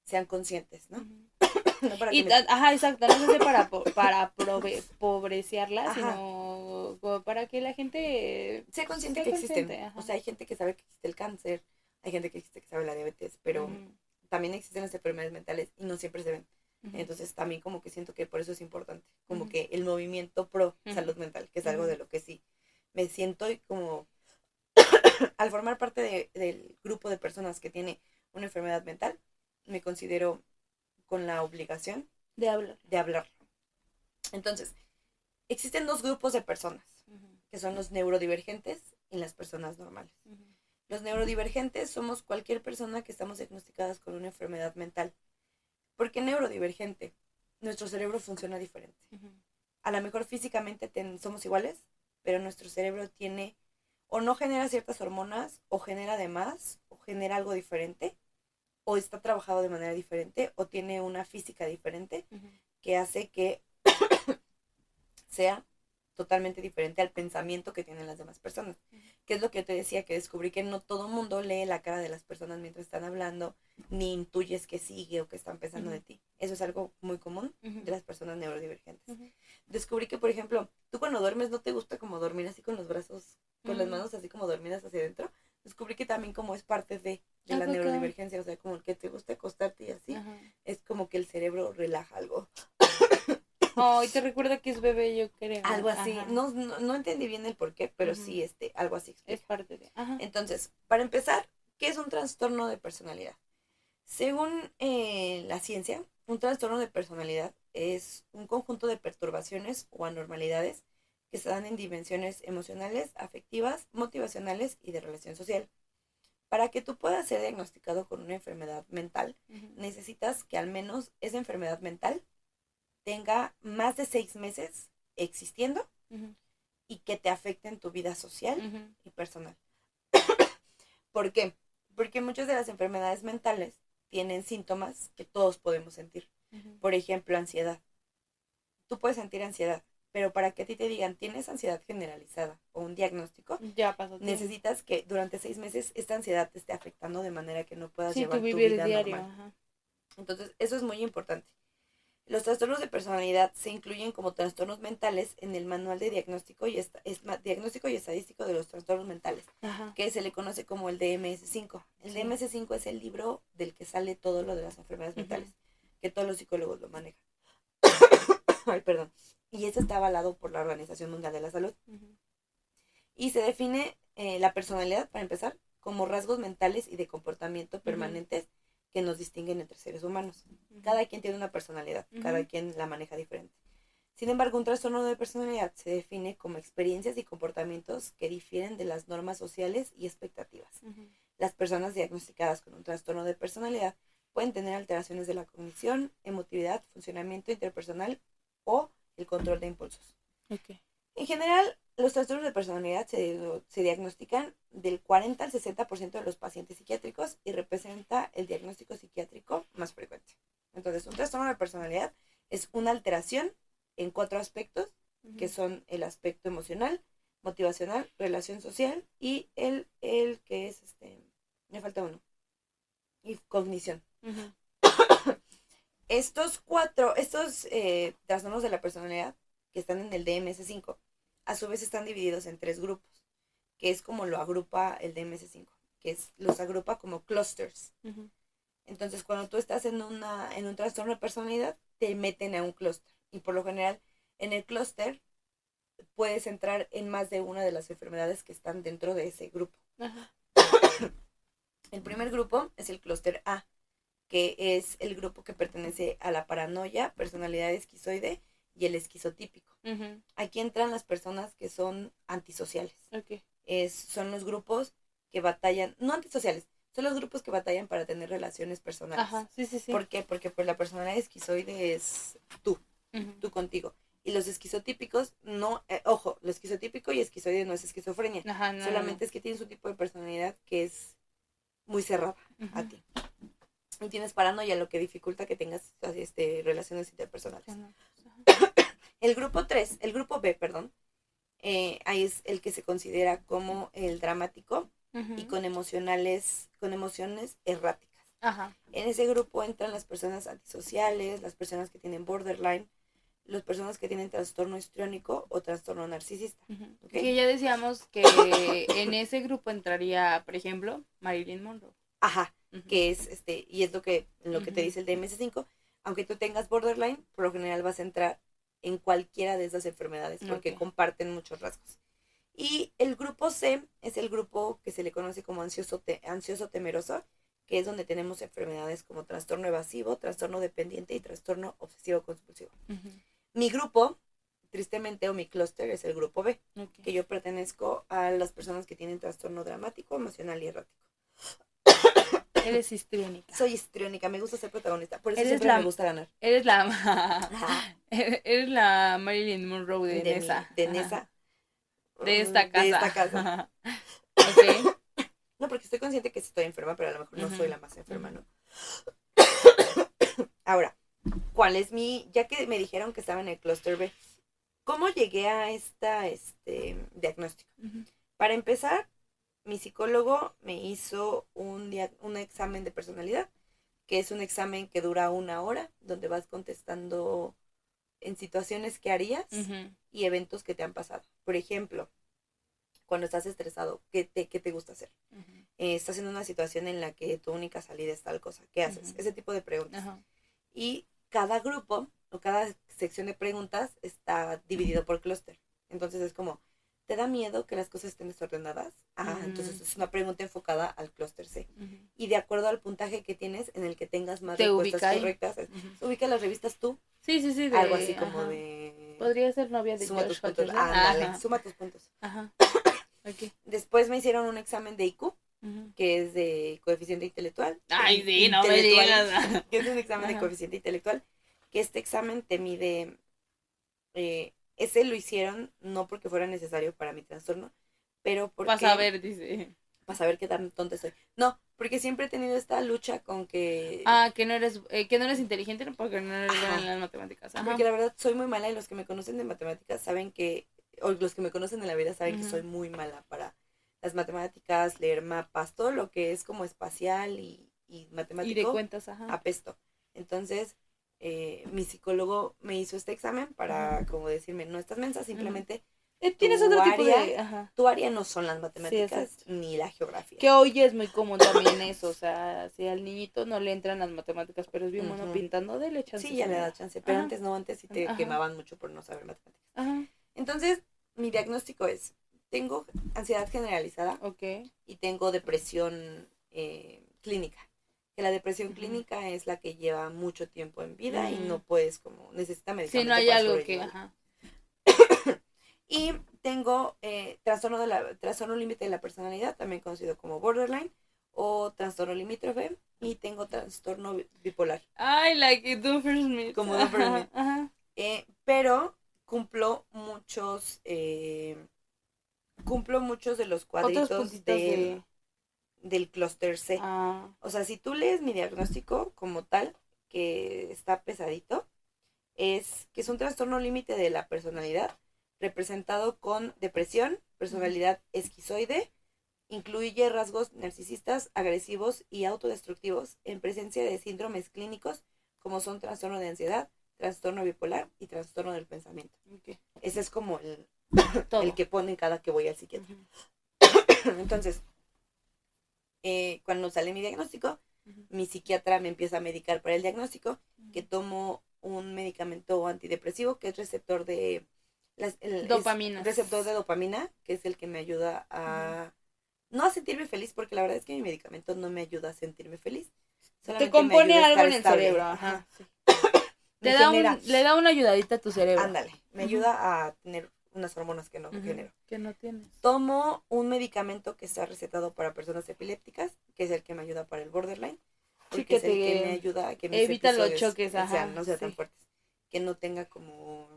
sean conscientes, ¿no? Ujú. No para Y, me- ajá, exacto, no hace para, para pobreciarla, sino para que la gente... Sé consciente que existen. consciente, ajá. O sea, hay gente que sabe que existe el cáncer, hay gente que existe que sabe la diabetes, pero también existen las enfermedades mentales y no siempre se ven. Entonces también como que siento que por eso es importante, como que el movimiento pro salud mental, que es algo de lo que sí me siento y como al formar parte de- del grupo de personas que tiene una enfermedad mental, me considero con la obligación De hablar. de hablarlo. Entonces, existen dos grupos de personas, que son los neurodivergentes y las personas normales. Los neurodivergentes somos cualquier persona que estamos diagnosticadas con una enfermedad mental. ¿Por qué neurodivergente? Nuestro cerebro funciona diferente. A lo mejor físicamente ten- somos iguales, pero nuestro cerebro tiene o no genera ciertas hormonas, o genera de más, o genera algo diferente, o está trabajado de manera diferente, o tiene una física diferente que hace que sea totalmente diferente al pensamiento que tienen las demás personas. Que es lo que yo te decía, que descubrí que no todo mundo lee la cara de las personas mientras están hablando, ni intuyes que sigue o que están pensando Ujú. de ti. Eso es algo muy común Ujú. de las personas neurodivergentes. Ujú. Descubrí que, por ejemplo, tú cuando duermes no te gusta como dormir así con los brazos, con las Ujú. manos así como dormidas hacia adentro. Descubrí que también como es parte de, de ¿A la poco? neurodivergencia, o sea, como el que te gusta acostarte y así, es como que el cerebro relaja algo. Ay, te recuerda que es bebé, yo creo. Algo así. No, no, no entendí bien el por qué, pero sí, este, algo así. explica. Es parte de. Ajá. Entonces, para empezar, ¿qué es un trastorno de personalidad? Según eh, la ciencia, un trastorno de personalidad es un conjunto de perturbaciones o anormalidades que se dan en dimensiones emocionales, afectivas, motivacionales y de relación social. Para que tú puedas ser diagnosticado con una enfermedad mental, Ujú. necesitas que al menos esa enfermedad mental tenga más de seis meses existiendo y que te afecte en tu vida social y personal. ¿Por qué? Porque muchas de las enfermedades mentales tienen síntomas que todos podemos sentir. Por ejemplo, ansiedad. Tú puedes sentir ansiedad, pero para que a ti te digan tienes ansiedad generalizada o un diagnóstico, Ya pasó. necesitas que durante seis meses esta ansiedad te esté afectando de manera que no puedas Sí, llevar tu tu vivir vida diario. normal. Ajá. Entonces, eso es muy importante. Los trastornos de personalidad se incluyen como trastornos mentales en el manual de diagnóstico y, esta- es diagnóstico y estadístico de los trastornos mentales, Ajá. que se le conoce como el DMS5. El Sí. DMS5 es el libro del que sale todo lo de las enfermedades mentales, que todos los psicólogos lo manejan. Ay, perdón. Y este está avalado por la Organización Mundial de la Salud. Y se define eh, la personalidad, para empezar, como rasgos mentales y de comportamiento permanentes que nos distinguen entre seres humanos. Cada quien tiene una personalidad, cada quien la maneja diferente. Sin embargo, un trastorno de personalidad se define como experiencias y comportamientos que difieren de las normas sociales y expectativas. Las personas diagnosticadas con un trastorno de personalidad pueden tener alteraciones de la cognición, emotividad, funcionamiento interpersonal o el control de impulsos. Ok. En general, los trastornos de personalidad se, se diagnostican del 40 al 60% de los pacientes psiquiátricos y representa el diagnóstico psiquiátrico más frecuente. Entonces, un trastorno de personalidad es una alteración en cuatro aspectos, que son el aspecto emocional, motivacional, relación social y el, el que es, este, me falta uno, y cognición. Estos cuatro, estos eh, trastornos de la personalidad que están en el DMS5, a su vez están divididos en tres grupos, que es como lo agrupa el DMS5, que es, los agrupa como clusters. Entonces, cuando tú estás en, una, en un trastorno de personalidad, te meten a un clúster. Y por lo general, en el clúster puedes entrar en más de una de las enfermedades que están dentro de ese grupo. Ajá. El primer grupo es el clúster A, que es el grupo que pertenece a la paranoia, personalidad esquizoide y el esquizotípico. Aquí entran las personas que son antisociales. Ok. Es, son los grupos que batallan, no antisociales, son los grupos que batallan para tener relaciones personales. Ajá, sí, sí, sí. ¿Por qué? Porque pues la personalidad esquizoide es tú, tú contigo. Y los esquizotípicos, no, eh, ojo, lo esquizotípico y esquizoide no es esquizofrenia. Ajá, no, no, Solamente es que tienes un tipo de personalidad que es muy cerrada a ti. Y tienes paranoia, lo que dificulta que tengas este, relaciones interpersonales. El grupo 3, el grupo B, perdón, eh, ahí es el que se considera como el dramático y con emocionales, con emociones erráticas. Ajá. En ese grupo entran las personas antisociales, las personas que tienen borderline, las personas que tienen trastorno histriónico o trastorno narcisista. Ok. Que ya decíamos que en ese grupo entraría, por ejemplo, Marilyn Monroe. Ajá, que es este, y es lo que, lo que te dice el DMS5, aunque tú tengas borderline, por lo general vas a entrar en cualquiera de esas enfermedades porque comparten muchos rasgos. Y el grupo C es el grupo que se le conoce como ansioso, te- ansioso temeroso, que es donde tenemos enfermedades como trastorno evasivo, trastorno dependiente y trastorno obsesivo compulsivo. Ujú. Mi grupo, tristemente, o mi clúster es el grupo B, que yo pertenezco a las personas que tienen trastorno dramático, emocional y errático. Eres histriónica. Soy histriónica, me gusta ser protagonista, por eso Eres siempre la- me gusta ganar. Eres la eres la Marilyn Monroe de, de, mi- Nessa. de. Nessa. De esta casa. De esta casa. ok. No, porque estoy consciente que estoy enferma, pero a lo mejor no soy la más enferma, ¿no? Ahora, ¿cuál es mi, ya que me dijeron que estaba en el clúster B, ¿cómo llegué a esta, este, diagnóstico? Para empezar, mi psicólogo me hizo un, un examen de personalidad, que es un examen que dura una hora, donde vas contestando en situaciones que harías y eventos que te han pasado. Por ejemplo, cuando estás estresado, ¿qué te, qué te gusta hacer? Eh, estás en una situación en la que tu única salida es tal cosa. ¿Qué haces? Ese tipo de preguntas. Y cada grupo o cada sección de preguntas está dividido por clúster. Entonces es como, ¿te da miedo que las cosas estén desordenadas? Ah, entonces es una pregunta enfocada al clúster C. Y de acuerdo al puntaje que tienes, en el que tengas más Te respuestas ubica correctas, ubica las revistas tú, Sí, sí, sí. de- algo así como de... Podría ser novia de Suma tus puntos. Hutcherson. Ándale, Ajá. suma tus puntos. Ajá. Ok. Después me hicieron un examen de IQ, que es de coeficiente intelectual. Ay, sí, no me digas. que es un examen de coeficiente intelectual, que este examen te mide, eh, ese lo hicieron no porque fuera necesario para mi trastorno, pero porque... Vas a ver, dice. Para saber qué tan tonta soy. No, porque siempre he tenido esta lucha con que... Ah, que no eres, eh, que no eres inteligente porque no eres buena en las matemáticas. Ajá. Porque la verdad soy muy mala y los que me conocen de matemáticas saben que, o los que me conocen de la vida saben que soy muy mala para las matemáticas, leer mapas, todo lo que es como espacial y, y Y de matemático. cuentas, ajá. apesto. Entonces, eh, mi psicólogo me hizo este examen para como decirme, no estás mensa, simplemente Eh, Tienes otro tipo de... área- Ajá. tu área no son las matemáticas ni la geografía. Que hoy es muy común también eso, o sea, si al niñito no le entran las matemáticas, pero es bien bueno pintando, dele chance. Sí, ya le da chance, pero Ajá. antes no, antes sí te Ajá. quemaban mucho por no saber matemáticas. Entonces, mi diagnóstico es, tengo ansiedad generalizada y tengo depresión eh, clínica. Que la depresión clínica es la que lleva mucho tiempo en vida y no puedes como, necesita Si medicamento no hay algo que... Ajá. Y tengo eh, trastorno de la trastorno límite de la personalidad, también conocido como borderline o trastorno limítrofe, y tengo trastorno bi- bipolar. Ay, like Doofenshmirtz. Como Doofenshmirtz. Ajá. Eh, pero cumplo muchos eh, cumplo muchos de los cuadritos de... del clúster C. Ah, O sea, si tú lees mi diagnóstico como tal, que está pesadito, es que es un trastorno límite de la personalidad representado con depresión, personalidad esquizoide, incluye rasgos narcisistas, agresivos y autodestructivos en presencia de síndromes clínicos como son trastorno de ansiedad, trastorno bipolar y trastorno del pensamiento. Ese es como el, el que ponen cada que voy al psiquiatra. Entonces, eh, cuando sale mi diagnóstico, mi psiquiatra me empieza a medicar para el diagnóstico, que tomo un medicamento antidepresivo que es receptor de las, el- Dopaminas. receptor de dopamina, que es el que me ayuda a no a sentirme feliz, porque la verdad es que mi medicamento no me ayuda a sentirme feliz. Te compone algo en el estable. cerebro, Ajá. ajá. sí. Te me da genera- un, le da una ayudadita a tu cerebro. Ándale, me ayuda a tener unas hormonas que no genero. Que no tienes. Tomo un medicamento que está recetado para personas epilépticas, que es el que me ayuda para el borderline. Sí, Porque que es el que me ayuda a que mis evita los choques, sean- ajá, no sean tan sí. fuertes. Que no tenga como,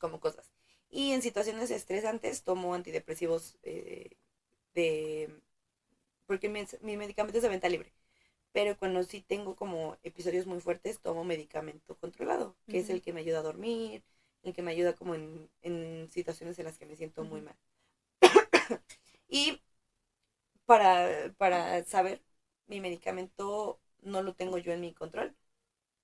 como cosas. Y en situaciones estresantes tomo antidepresivos eh, de... Porque mi, mi medicamento es de venta libre. Pero cuando sí tengo como episodios muy fuertes, tomo medicamento controlado, que es el que me ayuda a dormir, el que me ayuda como en, en situaciones en las que me siento muy mal. y para, para saber, mi medicamento no lo tengo yo en mi control,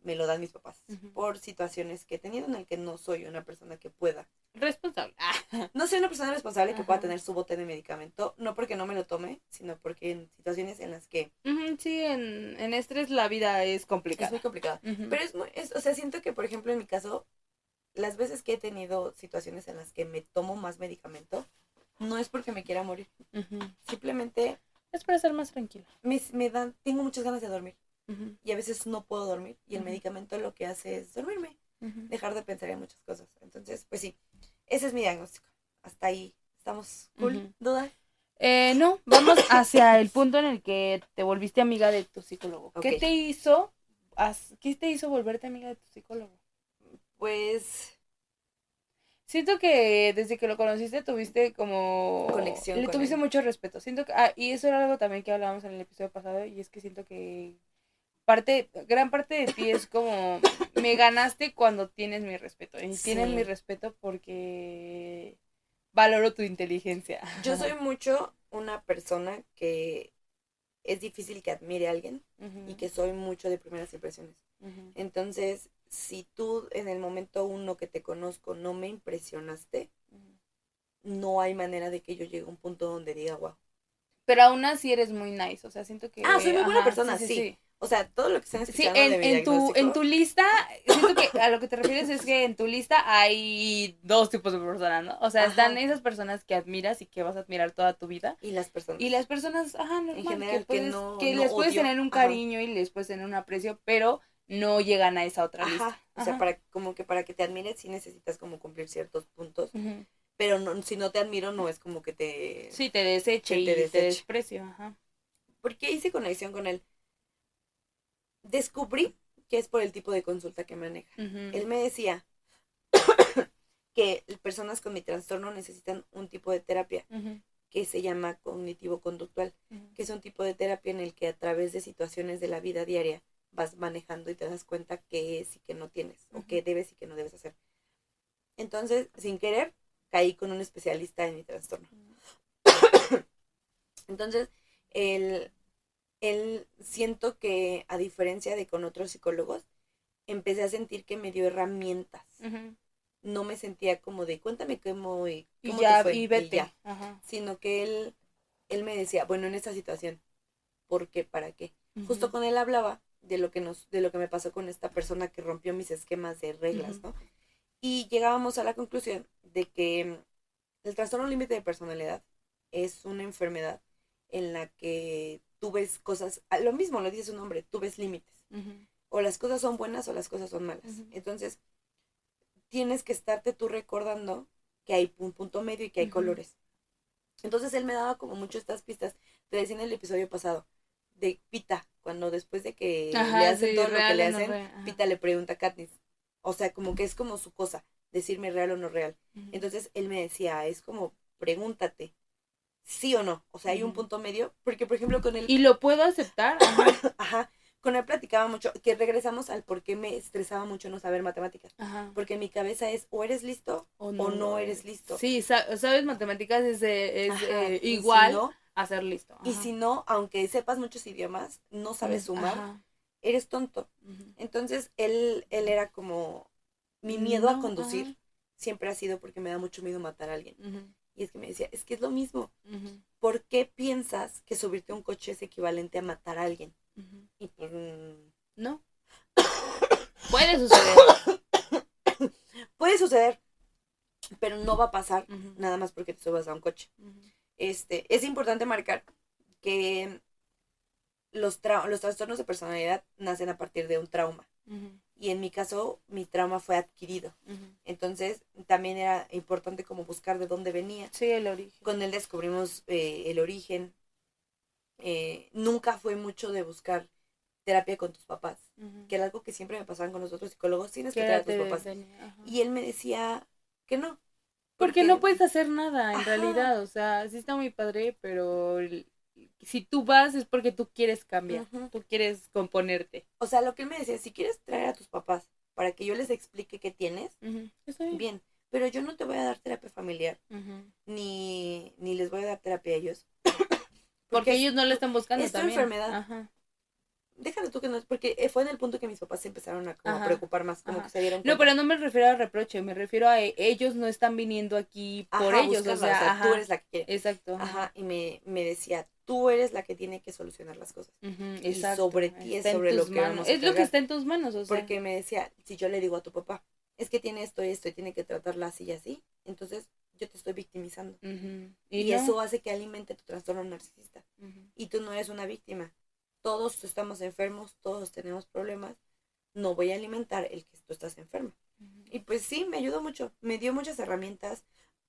me lo dan mis papás, por situaciones que he tenido en el que no soy una persona que pueda. Responsable. Ah. No soy una persona responsable que pueda tener su bote de medicamento, no porque no me lo tome, sino porque en situaciones en las que Sí, en, en estrés la vida es es complicada. muy complicado. Ujú. Pero es muy, es- o sea, siento que, por ejemplo, en mi caso, las veces que he tenido situaciones en las que me tomo más medicamento, no es porque me quiera morir. Simplemente Es para estar más tranquila. me, me dan, tengo muchas ganas de dormir y a veces no puedo dormir y el medicamento lo que hace es dormirme, dejar de pensar en muchas cosas. Entonces, pues sí, ese es mi diagnóstico. Hasta ahí estamos cool. Ujú. ¿Duda? Eh, no, vamos hacia el punto en el que te volviste amiga de tu psicólogo. ¿Qué te hizo, qué te hizo volverte amiga de tu psicólogo? Pues Siento que desde que lo conociste tuviste como... Conexión Le con tuviste él. mucho respeto. Siento que... Ah, y eso era algo también que hablábamos en el episodio pasado y es que siento que parte, gran parte de ti es como... Me ganaste cuando tienes mi respeto. Y tienes mi respeto porque valoro tu inteligencia. yo soy mucho una persona que es difícil que admire a alguien y que soy mucho de primeras impresiones. Entonces, si tú en el momento uno que te conozco no me impresionaste, no hay manera de que yo llegue a un punto donde diga, wow. Pero aún así eres muy nice, o sea, siento que... Ah, soy muy buena persona, sí. sí. O sea, todo lo que están Sí, escuchando en, de mi en tu, en tu lista, siento que a lo que te refieres es que en tu lista hay dos tipos de personas, ¿no? O sea, Ajá. están esas personas que admiras y que vas a admirar toda tu vida. y las personas. Y las personas, ajá, normal, general, que, que puedes, no- que no les puedes odio. tener un Ajá. cariño y les puedes tener un aprecio, pero no llegan a esa otra lista. Ajá. O sea, Ajá. para como que para que te admires sí necesitas como cumplir ciertos puntos, pero no, si no te admiro no es como que te Sí, te deseche y te desprecio, ajá. porque hice conexión con él. Descubrí que es por el tipo de consulta que maneja. Él me decía que personas con mi trastorno necesitan un tipo de terapia que se llama cognitivo-conductual, que es un tipo de terapia en el que a través de situaciones de la vida diaria vas manejando y te das cuenta qué es y qué no tienes, o qué debes y qué no debes hacer. Entonces, sin querer, caí con un especialista en mi trastorno. Entonces, él, él siento que, a diferencia de con otros psicólogos, empecé a sentir que me dio herramientas. No me sentía como de, cuéntame cómo y, Y cómo te ya, fue", y vete. ya. Sino que él, él me decía, bueno, en esta situación, ¿por qué? ¿Para qué? Justo con él hablaba de lo que nos, de lo que me pasó con esta persona que rompió mis esquemas de reglas. ¿no? Y llegábamos a la conclusión de que mm, el trastorno límite de personalidad es una enfermedad en la que tú ves cosas, ah, lo mismo lo dice su nombre, tú ves límites. O las cosas son buenas o las cosas son malas. Entonces, tienes que estarte tú recordando que hay un punto medio y que hay colores. Entonces él me daba como mucho estas pistas. Te decía en el episodio pasado de Pita, cuando después de que Ajá, le hacen sí, todo lo que le no hacen, real, ajá. Pita le pregunta a Katniss. O sea, como que es como su cosa, decirme real o no real. Entonces él me decía, es como, pregúntate, sí o no. O sea, hay un punto medio, porque por ejemplo con él, Y lo puedo aceptar. Ajá. con él platicaba mucho, que regresamos al por qué me estresaba mucho no saber matemáticas. Ajá. Porque en mi cabeza es o eres listo o no eres listo. Sí, sa- sabes, matemáticas es, eh, es Ajá, eh, si igual no- a ser listo. y si no, aunque sepas muchos idiomas, no sabes sumar, Ajá. eres tonto. Entonces él, él era como mi miedo a conducir siempre ha sido porque me da mucho miedo matar a alguien. Y es que me decía, es que es lo mismo. ¿Por qué piensas que subirte a un coche es equivalente a matar a alguien? Y pues, mm, No. Puede suceder. puede suceder, pero no va a pasar nada más porque te subas a un coche. Este, es importante marcar que los, tra- los trastornos de personalidad nacen a partir de un trauma. Y en mi caso, mi trauma fue adquirido. Entonces, también era importante como buscar de dónde venía. Sí, el origen. Con él descubrimos eh, el origen. Eh, nunca fue mucho de buscar terapia con tus papás, que era algo que siempre me pasaban con los otros psicólogos, tienes que traer a tus papás. Y él me decía que no. Porque, no puedes hacer nada, en realidad, o sea, sí está muy padre, pero si tú vas es porque tú quieres cambiar, tú quieres componerte. O sea, lo que él me decía, si quieres traer a tus papás para que yo les explique qué tienes, bien. pero yo no te voy a dar terapia familiar, ni, ni les voy a dar terapia a ellos. porque, ellos no le están buscando es también. enfermedad. Ajá déjalo tú que no es, porque eh, fue en el punto que mis papás se empezaron a, preocupar más, como que se dieron No, pero no me refiero a reproche, me refiero a e, ellos no están viniendo aquí por ellos, o sea, tú eres la que quiere. Exacto. Ajá, y me, me decía, tú eres la que tiene que solucionar las cosas. y sobre ti es sobre lo que vamos Es lo que está en tus manos, o sea. Porque me decía, si yo le digo a tu papá, es que tiene esto y esto y tiene que tratarla así y así, entonces yo te estoy victimizando. Y, eso hace que alimente tu trastorno narcisista. Y tú no eres una víctima todos estamos enfermos, todos tenemos problemas, no voy a alimentar el que tú estás enfermo. Y pues sí, me ayudó mucho, me dio muchas herramientas,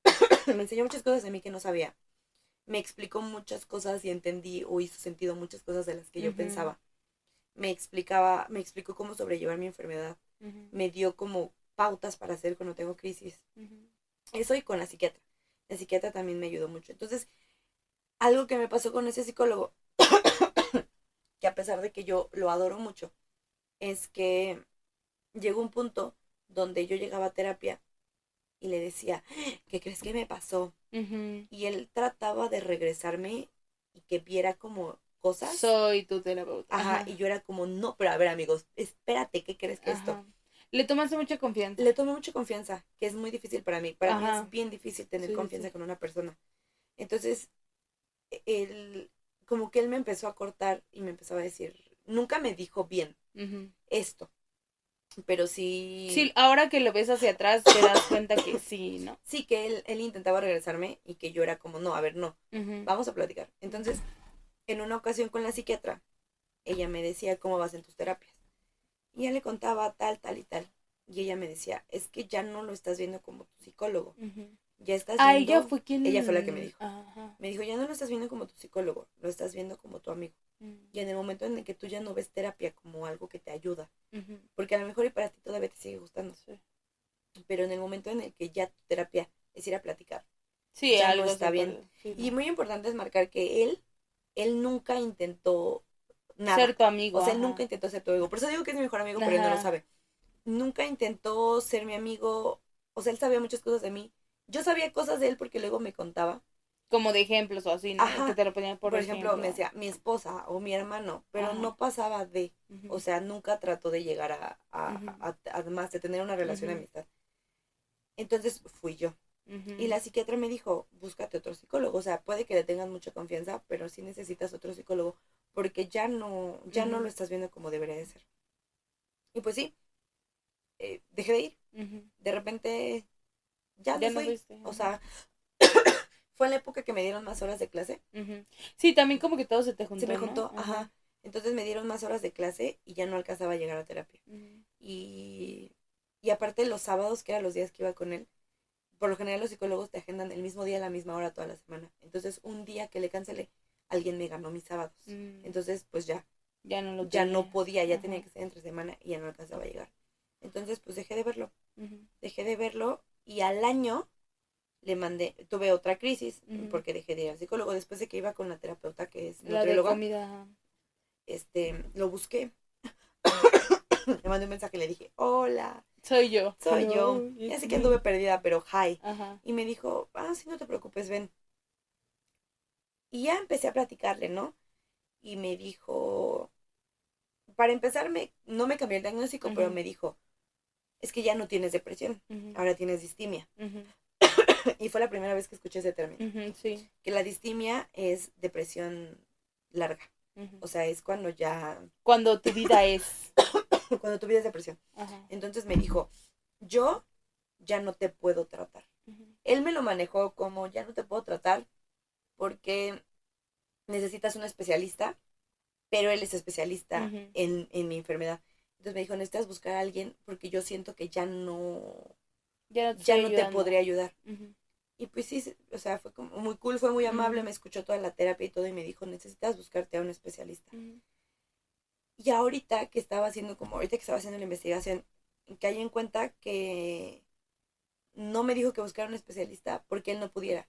me enseñó muchas cosas de mí que no sabía. Me explicó muchas cosas y entendí o hizo sentido muchas cosas de las que yo pensaba. Me explicaba, me explicó cómo sobrellevar mi enfermedad. Me dio como pautas para hacer cuando tengo crisis. Eso y con la psiquiatra. La psiquiatra también me ayudó mucho. Entonces, algo que me pasó con ese psicólogo que a pesar de que yo lo adoro mucho, es que llegó un punto donde yo llegaba a terapia y le decía, ¿qué crees que me pasó? Y él trataba de regresarme y que viera como cosas. Soy tu terapeuta. Ajá, y yo era como, no, pero a ver amigos, espérate, ¿qué crees que esto? Le tomaste mucha confianza. Le tomé mucha confianza, que es muy difícil para mí. Para mí es bien difícil tener confianza con una persona. Entonces, él, como que él me empezó a cortar y me empezó a decir, nunca me dijo bien esto, pero sí... Sí, ahora que lo ves hacia atrás te das cuenta que sí, ¿no? Sí, que él, él intentaba regresarme y que yo era como, no, a ver, no, vamos a platicar. Entonces, en una ocasión con la psiquiatra, ella me decía, ¿cómo vas en tus terapias? Y ella le contaba tal, tal y tal. Y ella me decía, es que ya no lo estás viendo como tu psicólogo ya estás ah, viendo... ella fue quien... Ella fue la que me dijo. Me dijo, ya no lo estás viendo como tu psicólogo, lo estás viendo como tu amigo. Mm. Y en el momento en el que tú ya no ves terapia como algo que te ayuda, porque a lo mejor y para ti todavía te sigue gustando, pero en el momento en el que ya tu terapia es ir a platicar, sí, ya algo está bien. y muy importante es marcar que él, él nunca intentó nada. Ser tu amigo. O sea, él nunca intentó ser tu amigo. Por eso digo que es mi mejor amigo, pero él no lo sabe. Nunca intentó ser mi amigo. O sea, él sabía muchas cosas de mí, yo sabía cosas de él porque luego me contaba. Como de ejemplos o así, ¿no? que te lo ponían por, por ejemplo. me decía mi esposa o mi hermano, pero no pasaba de, o sea, nunca trató de llegar a, a, además de tener una relación de amistad. Entonces fui yo. Y la psiquiatra me dijo, búscate otro psicólogo, o sea, puede que le tengas mucha confianza, pero sí necesitas otro psicólogo, porque ya no, ya no lo estás viendo como debería de ser. Y pues sí, eh, dejé de ir. De repente ya, no fui. O sea, fue en la época que me dieron más horas de clase. Sí, también como que todo se te juntó. Se me juntó, ajá. Entonces me dieron más horas de clase y ya no alcanzaba a llegar a terapia. y, y aparte los sábados, que eran los días que iba con él, por lo general los psicólogos te agendan el mismo día a la misma hora toda la semana. Entonces un día que le cancelé, alguien me ganó mis sábados. Mm. Entonces pues ya. Ya no lo Ya no podía, ya tenía que ser entre semana y ya no alcanzaba a llegar. Entonces pues dejé de verlo. Dejé de verlo y al año le mandé, tuve otra crisis porque dejé de ir al psicólogo después de que iba con la terapeuta que es la nutrióloga. Este, lo busqué. le mandé un mensaje, le dije, hola. Soy yo. Soy yo. Ya sé que anduve perdida, pero hi. Y me dijo, ah, sí, no te preocupes, ven. Y ya empecé a platicarle, ¿no? Y me dijo, para empezar, me, no me cambió el diagnóstico, pero me dijo, es que ya no tienes depresión, ahora tienes distimia. y fue la primera vez que escuché ese término. sí. Que la distimia es depresión larga. O sea, es cuando ya... Cuando tu vida es... cuando tu vida es depresión. Entonces me dijo, yo ya no te puedo tratar. Él me lo manejó como, ya no te puedo tratar porque necesitas un especialista, pero él es especialista en, en mi enfermedad. Entonces me dijo, necesitas buscar a alguien porque yo siento que ya no, Ya no te, ya podría ayudar. Y pues sí, o sea, fue como muy cool, fue muy amable, me escuchó toda la terapia y todo y me dijo, necesitas buscarte a un especialista. Y ahorita que estaba haciendo, como ahorita que estaba haciendo la investigación, caí en cuenta que no me dijo que buscara un especialista porque él no pudiera,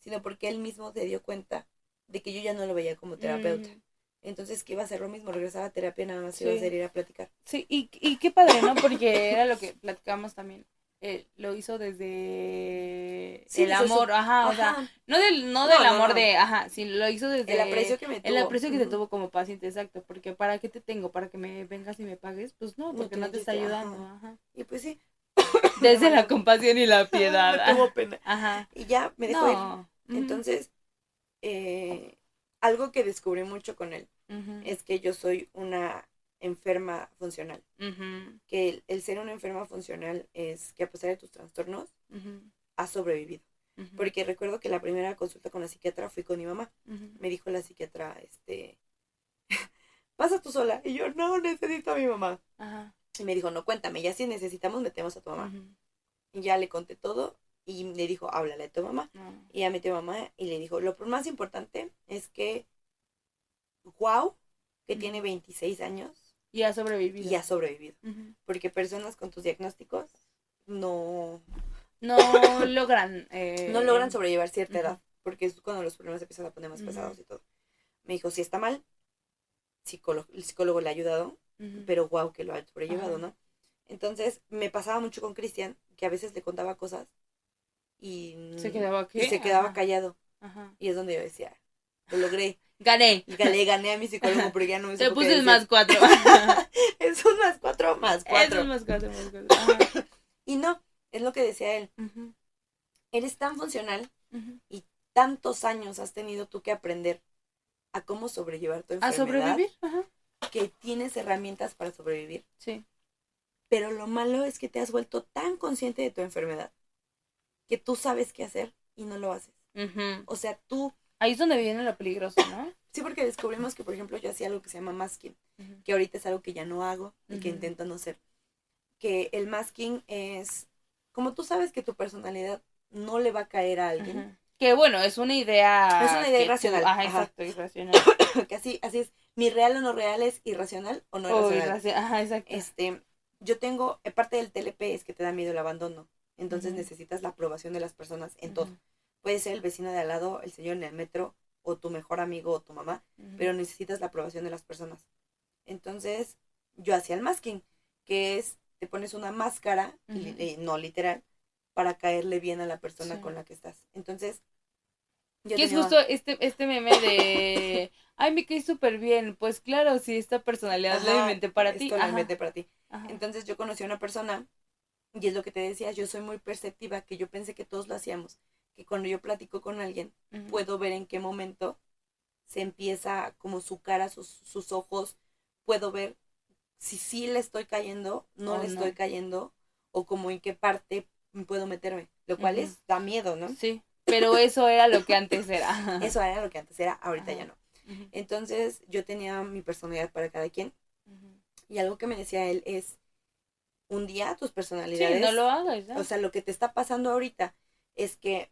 sino porque él mismo se dio cuenta de que yo ya no lo veía como terapeuta. Ujú. Entonces que iba a hacer lo mismo, regresar a terapia nada más iba a Sí. hacer ir a platicar. Sí, y, y qué padre, ¿no? Porque era lo que platicamos también. Eh, lo hizo desde Sí, el su- amor, ajá, o sea, no del, no No, del amor no. de, ajá, sí, lo hizo desde el aprecio que me tuvo. el aprecio que te Ujú. tuvo como paciente, exacto, porque ¿para qué te tengo? ¿Para que me vengas y me pagues? Pues no, porque te no te está ayudando, ajá. ajá. Y pues sí. Desde la compasión y la piedad. Me tuvo pena. Ajá. Y ya me dejó ir. Entonces, eh, algo que descubrí mucho con él es que yo soy una enferma funcional. Que el, el ser una enferma funcional es que a pesar de tus trastornos, ujú, has sobrevivido. Porque recuerdo que la primera consulta con la psiquiatra fui con mi mamá. Me dijo la psiquiatra, este, pasa tú sola. Y yo, no, necesito a mi mamá. Y me dijo, no, cuéntame, ya si necesitamos, metemos a tu mamá. Y ya le conté todo y le dijo, háblale a tu mamá. no. Y ya metió a mamá y le dijo, lo más importante es que, wow, que tiene 26 años Y ha sobrevivido. y ha sobrevivido. Porque personas con tus diagnósticos no, No logran. eh, no logran sobrellevar cierta edad. Porque es cuando los problemas empiezan a poner más pesados y todo. Me dijo, si está mal, psicólogo, el psicólogo le ha ayudado, pero wow, que lo ha sobrellevado. ¿no? Entonces me pasaba mucho con Cristian, que a veces le contaba cosas y, Se quedaba y se quedaba callado. Ajá. Y es donde yo decía, lo logré. Gané. Y le gané a mi psicólogo porque ya no me Te puse el más cuatro. Es un más cuatro más cuatro. es más cuatro, más cuatro. Y no, es lo que decía él. Eres tan funcional, ujú. tantos años has tenido tú que aprender a cómo sobrellevar tu A enfermedad. sobrevivir. Ajá. Que tienes herramientas para sobrevivir. Sí. Pero lo malo es que te has vuelto tan consciente de tu enfermedad que tú sabes qué hacer y no lo haces. O sea, tú, Ahí es donde viene lo peligroso, ¿no? sí porque descubrimos que, por ejemplo, yo hacía algo que se llama masking, que ahorita es algo que ya no hago y que intento no hacer. Que el masking es, como tú sabes que tu personalidad no le va a caer a alguien. Que bueno, es una idea. Es una idea irracional, tú- Ajá, ajá. exacto, irracional. que así, así es, mi real o no real es irracional o no irracional. irraci- Ajá, exacto. Este, yo tengo, eh, parte del TLP es que te da miedo el abandono, entonces necesitas la aprobación de las personas en todo. Puede ser el vecino de al lado, el señor en el metro, o tu mejor amigo o tu mamá, pero necesitas la aprobación de las personas. Entonces, yo hacía el masking, que es, te pones una máscara, eh, no literal, para caerle bien a la persona Sí. con la que estás. Entonces, yo Que es justo este, este meme de. Ay, me caí súper bien. Pues claro, si esta personalidad la Ajá, inventé para ti. Ajá, inventé para ti. ajá. Entonces yo conocí a una persona, y es lo que te decía, yo soy muy perceptiva, que yo pensé que todos lo hacíamos, que cuando yo platico con alguien, puedo ver en qué momento se empieza como su cara, sus, sus ojos, puedo ver si sí le estoy cayendo, no le no. estoy cayendo, o como en qué parte puedo meterme, lo cual es, da miedo, ¿no? Sí, pero eso era lo que antes era. Eso era lo que antes era, ahorita Ajá. ya no. Entonces yo tenía mi personalidad para cada quien, y algo que me decía él es, un día tus Sí, personalidades no lo hagas. ¿no? O sea, lo que te está pasando ahorita es que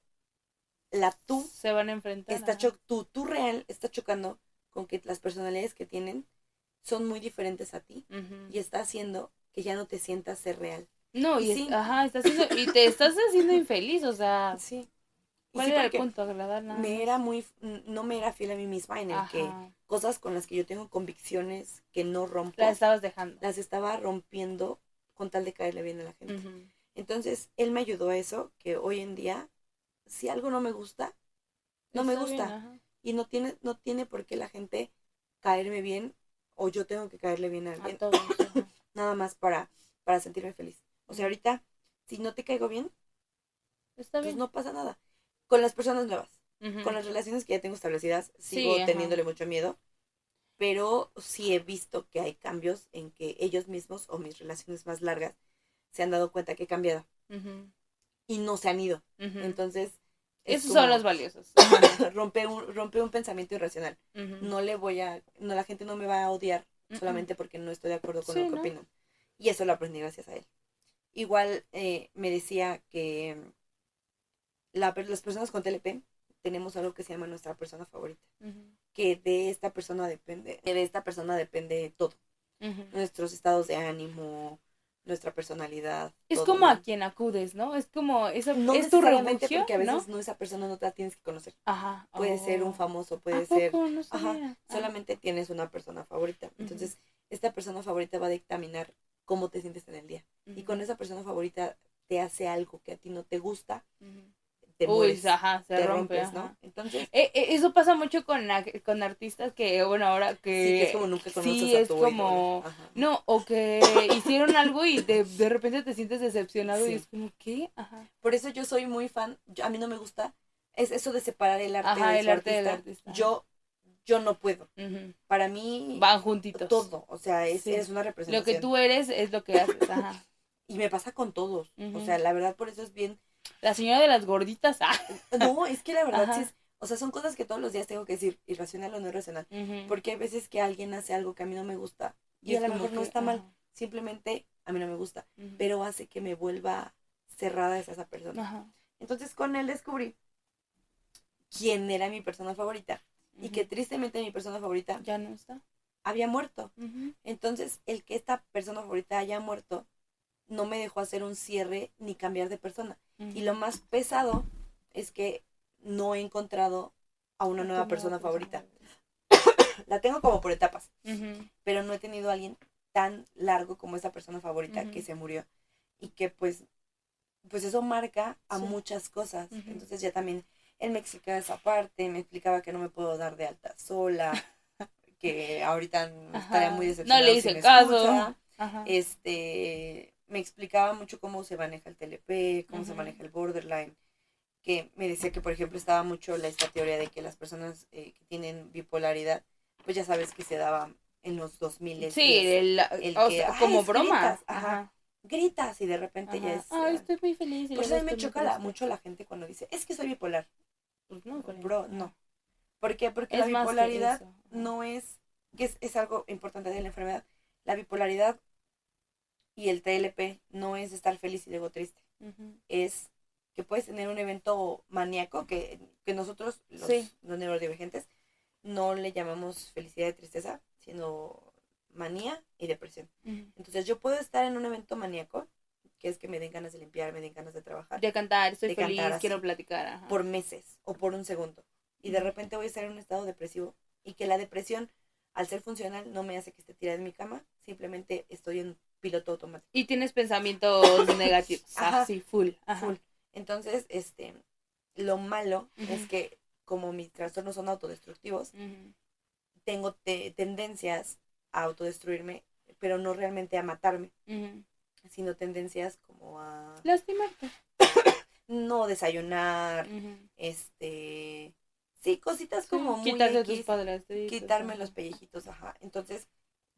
la tú se van a enfrentar. está cho tú, tú real está chocando con que las personalidades que tienen son muy diferentes a ti y está haciendo que ya no te sientas ser real. No, y y, sí. ajá, estás y te estás haciendo infeliz, o sea, Sí. ¿cuál sí, era el punto? Agradar nada me era muy no me era fiel a mí misma en el que cosas con las que yo tengo convicciones que no rompo la estabas dejando. las estaba rompiendo con tal de caerle bien a la gente. Entonces, él me ayudó a eso, que hoy en día si algo no me gusta, no me Está gusta. y no tiene no tiene por qué la gente caerme bien o yo tengo que caerle bien a A alguien todos. nada más para para sentirme feliz o sea ahorita si no te caigo bien Está pues bien. no pasa nada con las personas nuevas con las relaciones que ya tengo establecidas sigo teniéndole mucho miedo pero sí he visto que hay cambios en que ellos mismos o mis relaciones más largas se han dado cuenta que he cambiado y no se han ido entonces es Esos como- son los valiosos. rompe un rompe un pensamiento irracional no le voy a, no la gente no me va a odiar solamente porque no estoy de acuerdo con Sí, lo que ¿no? opinan. Y eso lo aprendí gracias a él. Igual eh, me decía que la las personas con TLP tenemos algo que se llama nuestra persona favorita. Ujú, Que de esta persona depende, que de esta persona depende todo. ujú. Nuestros estados de ánimo, nuestra personalidad. Es todo, como ¿no? a quien acudes, ¿no? Es como, esa, No es tu refugio, porque a veces ¿no? no esa persona no te la tienes que conocer. Ajá. Puede ser un Oh. famoso, ¿A puede ser? No Ajá. Ah. solamente tienes una persona favorita. Entonces, esta persona favorita va a dictaminar cómo te sientes en el día. Y Ujú, con esa persona favorita te hace algo que a ti no te gusta. Te Uy, mueres, ajá, se te rompe, rompes, ajá. ¿no? Entonces, Eh, eh, eso pasa mucho con, con artistas que, bueno, ahora que... sí, que es como nunca conoces sí, a es tu como... ídolo. No, o que hicieron algo y de, de repente te sientes decepcionado y Sí. es como, ¿qué? Ajá. Por eso yo soy muy fan, yo- a mí no me gusta, es eso de separar el arte Ajá, de el arte del artista. artista. Yo, yo no puedo. Ujú. Para mí, Van juntitos. todo, o sea, es, Sí. es una representación. Lo que tú eres es lo que haces, ajá. Y me pasa con todos. Ujú. O sea, la verdad, por eso es bien La señora de las gorditas, ah. No, es que la verdad Ajá. sí es, o sea, son cosas que todos los días tengo que decir, irracional o no irracional, porque hay veces que alguien hace algo que a mí no me gusta y, Y a lo mejor no está mal, simplemente a mí no me gusta, pero hace que me vuelva cerrada hacia esa persona. Entonces con él descubrí quién era mi persona favorita y que tristemente mi persona favorita Ya no está. había muerto. Entonces el que esta persona favorita haya muerto no me dejó hacer un cierre ni cambiar de persona. Y lo más pesado es que no he encontrado a una nueva persona favorita. La tengo como por etapas, pero no he tenido a alguien tan largo como esa persona favorita que se murió. Y que pues, pues eso marca a Sí. muchas cosas. Entonces ya también él me explicaba esa parte, me explicaba que no me puedo dar de alta sola, que ahorita estaría muy No decepcionado le si hice me caso. escucha. Este, me explicaba mucho cómo se maneja el TLP, cómo se Ujú. maneja el borderline, que me decía que, por ejemplo, estaba mucho la, esta teoría de que las personas eh, que tienen bipolaridad, pues ya sabes que se daba en los 2000 Sí, el, el o que, sea, "Ay, como es broma. gritas", Ajá. ajá. gritas y de repente ya Ajá. es... Ay, eh, estoy muy feliz. por eso me choca la- mucho la gente cuando dice, es que soy bipolar. Pues no. Bro, no. ¿Por qué? Porque Es la bipolaridad no es, que es, es algo importante de la enfermedad. La bipolaridad y el TLP no es estar feliz y luego triste. Es que puedes tener un evento maníaco que, que nosotros, los, Sí. los neurodivergentes, no le llamamos felicidad y tristeza, sino manía y depresión. Entonces yo puedo estar en un evento maníaco, que es que me den ganas de limpiar, me den ganas de trabajar, De cantar, estoy feliz, cantar así. quiero platicar. Ajá. por meses o por un segundo. Y de repente voy a estar en un estado depresivo y que la depresión, al ser funcional, no me hace que esté tirada en mi cama, simplemente estoy en piloto automático. Y tienes pensamientos negativos. Ajá. Así, full. Ajá. Full. Entonces, este, lo malo es que como mis trastornos son autodestructivos, tengo te- tendencias a autodestruirme, pero no realmente a matarme, sino tendencias como a Lastimarte. no desayunar, este, sí, cositas Sí, como muy Quitarte tus padrastritos. quitarme los pellejitos, ajá. Entonces,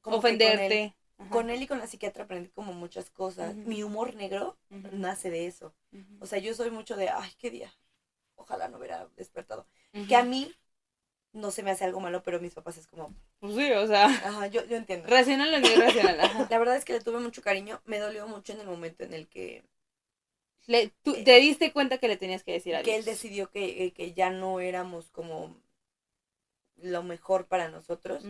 como Ofenderte. Ajá. Con él, y con la psiquiatra aprendí como muchas cosas. Mi humor negro nace de eso. O sea, yo soy mucho de, ay, qué día. Ojalá no hubiera despertado. Que a mí no se me hace algo malo, pero mis papás es como, Pues sí, o sea, ajá, yo, yo entiendo. racional o no irracional. Ajá. La verdad es que le tuve mucho cariño. Me dolió mucho en el momento en el que, Le- tú te diste cuenta que le tenías que decir adiós. que él decidió que, eh, que ya no éramos como lo mejor para nosotros.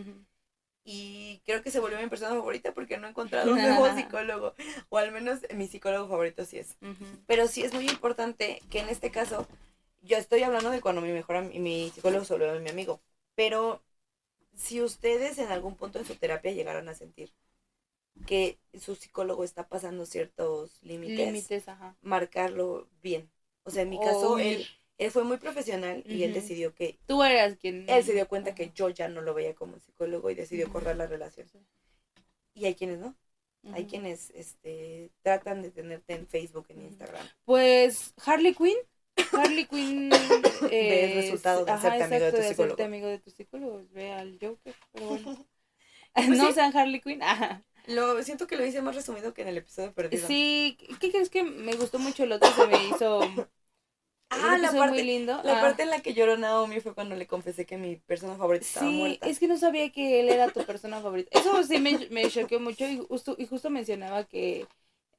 Y creo que se volvió mi persona favorita porque no he encontrado un nuevo psicólogo. O al menos mi psicólogo favorito sí es. Pero sí es muy importante que en este caso, yo estoy hablando de cuando mi mejor mi psicólogo se volvió mi amigo. Pero si ustedes en algún punto en su terapia llegaron a sentir que su psicólogo está pasando ciertos límites, Límites, ajá. marcarlo bien. O sea, en mi caso, él, él fue muy profesional y él decidió que Tú eras quien. él se dio cuenta que yo ya no lo veía como psicólogo y decidió correr la relación. Y hay quienes no. Hay quienes este, tratan de tenerte en Facebook, en. Instagram. Pues Harley Quinn. Harley Quinn. Ve el eh, resultado de ajá, hacerte amigo de tu psicólogo. amigo de tu psicólogo. Ve al Joker. Pero bueno. Pues no sí. sean Harley Quinn. Ajá. Lo siento que lo hice más resumido que en el episodio perdido. Sí, ¿qué crees que me gustó mucho el otro? Se me hizo Ah, la parte- muy lindo. La Ah. parte en la que lloró Naomi fue cuando le confesé que mi persona favorita estaba Sí, muerta. es que no sabía que él era tu persona favorita. Eso sí me, me choqueó mucho y justo, y justo mencionaba que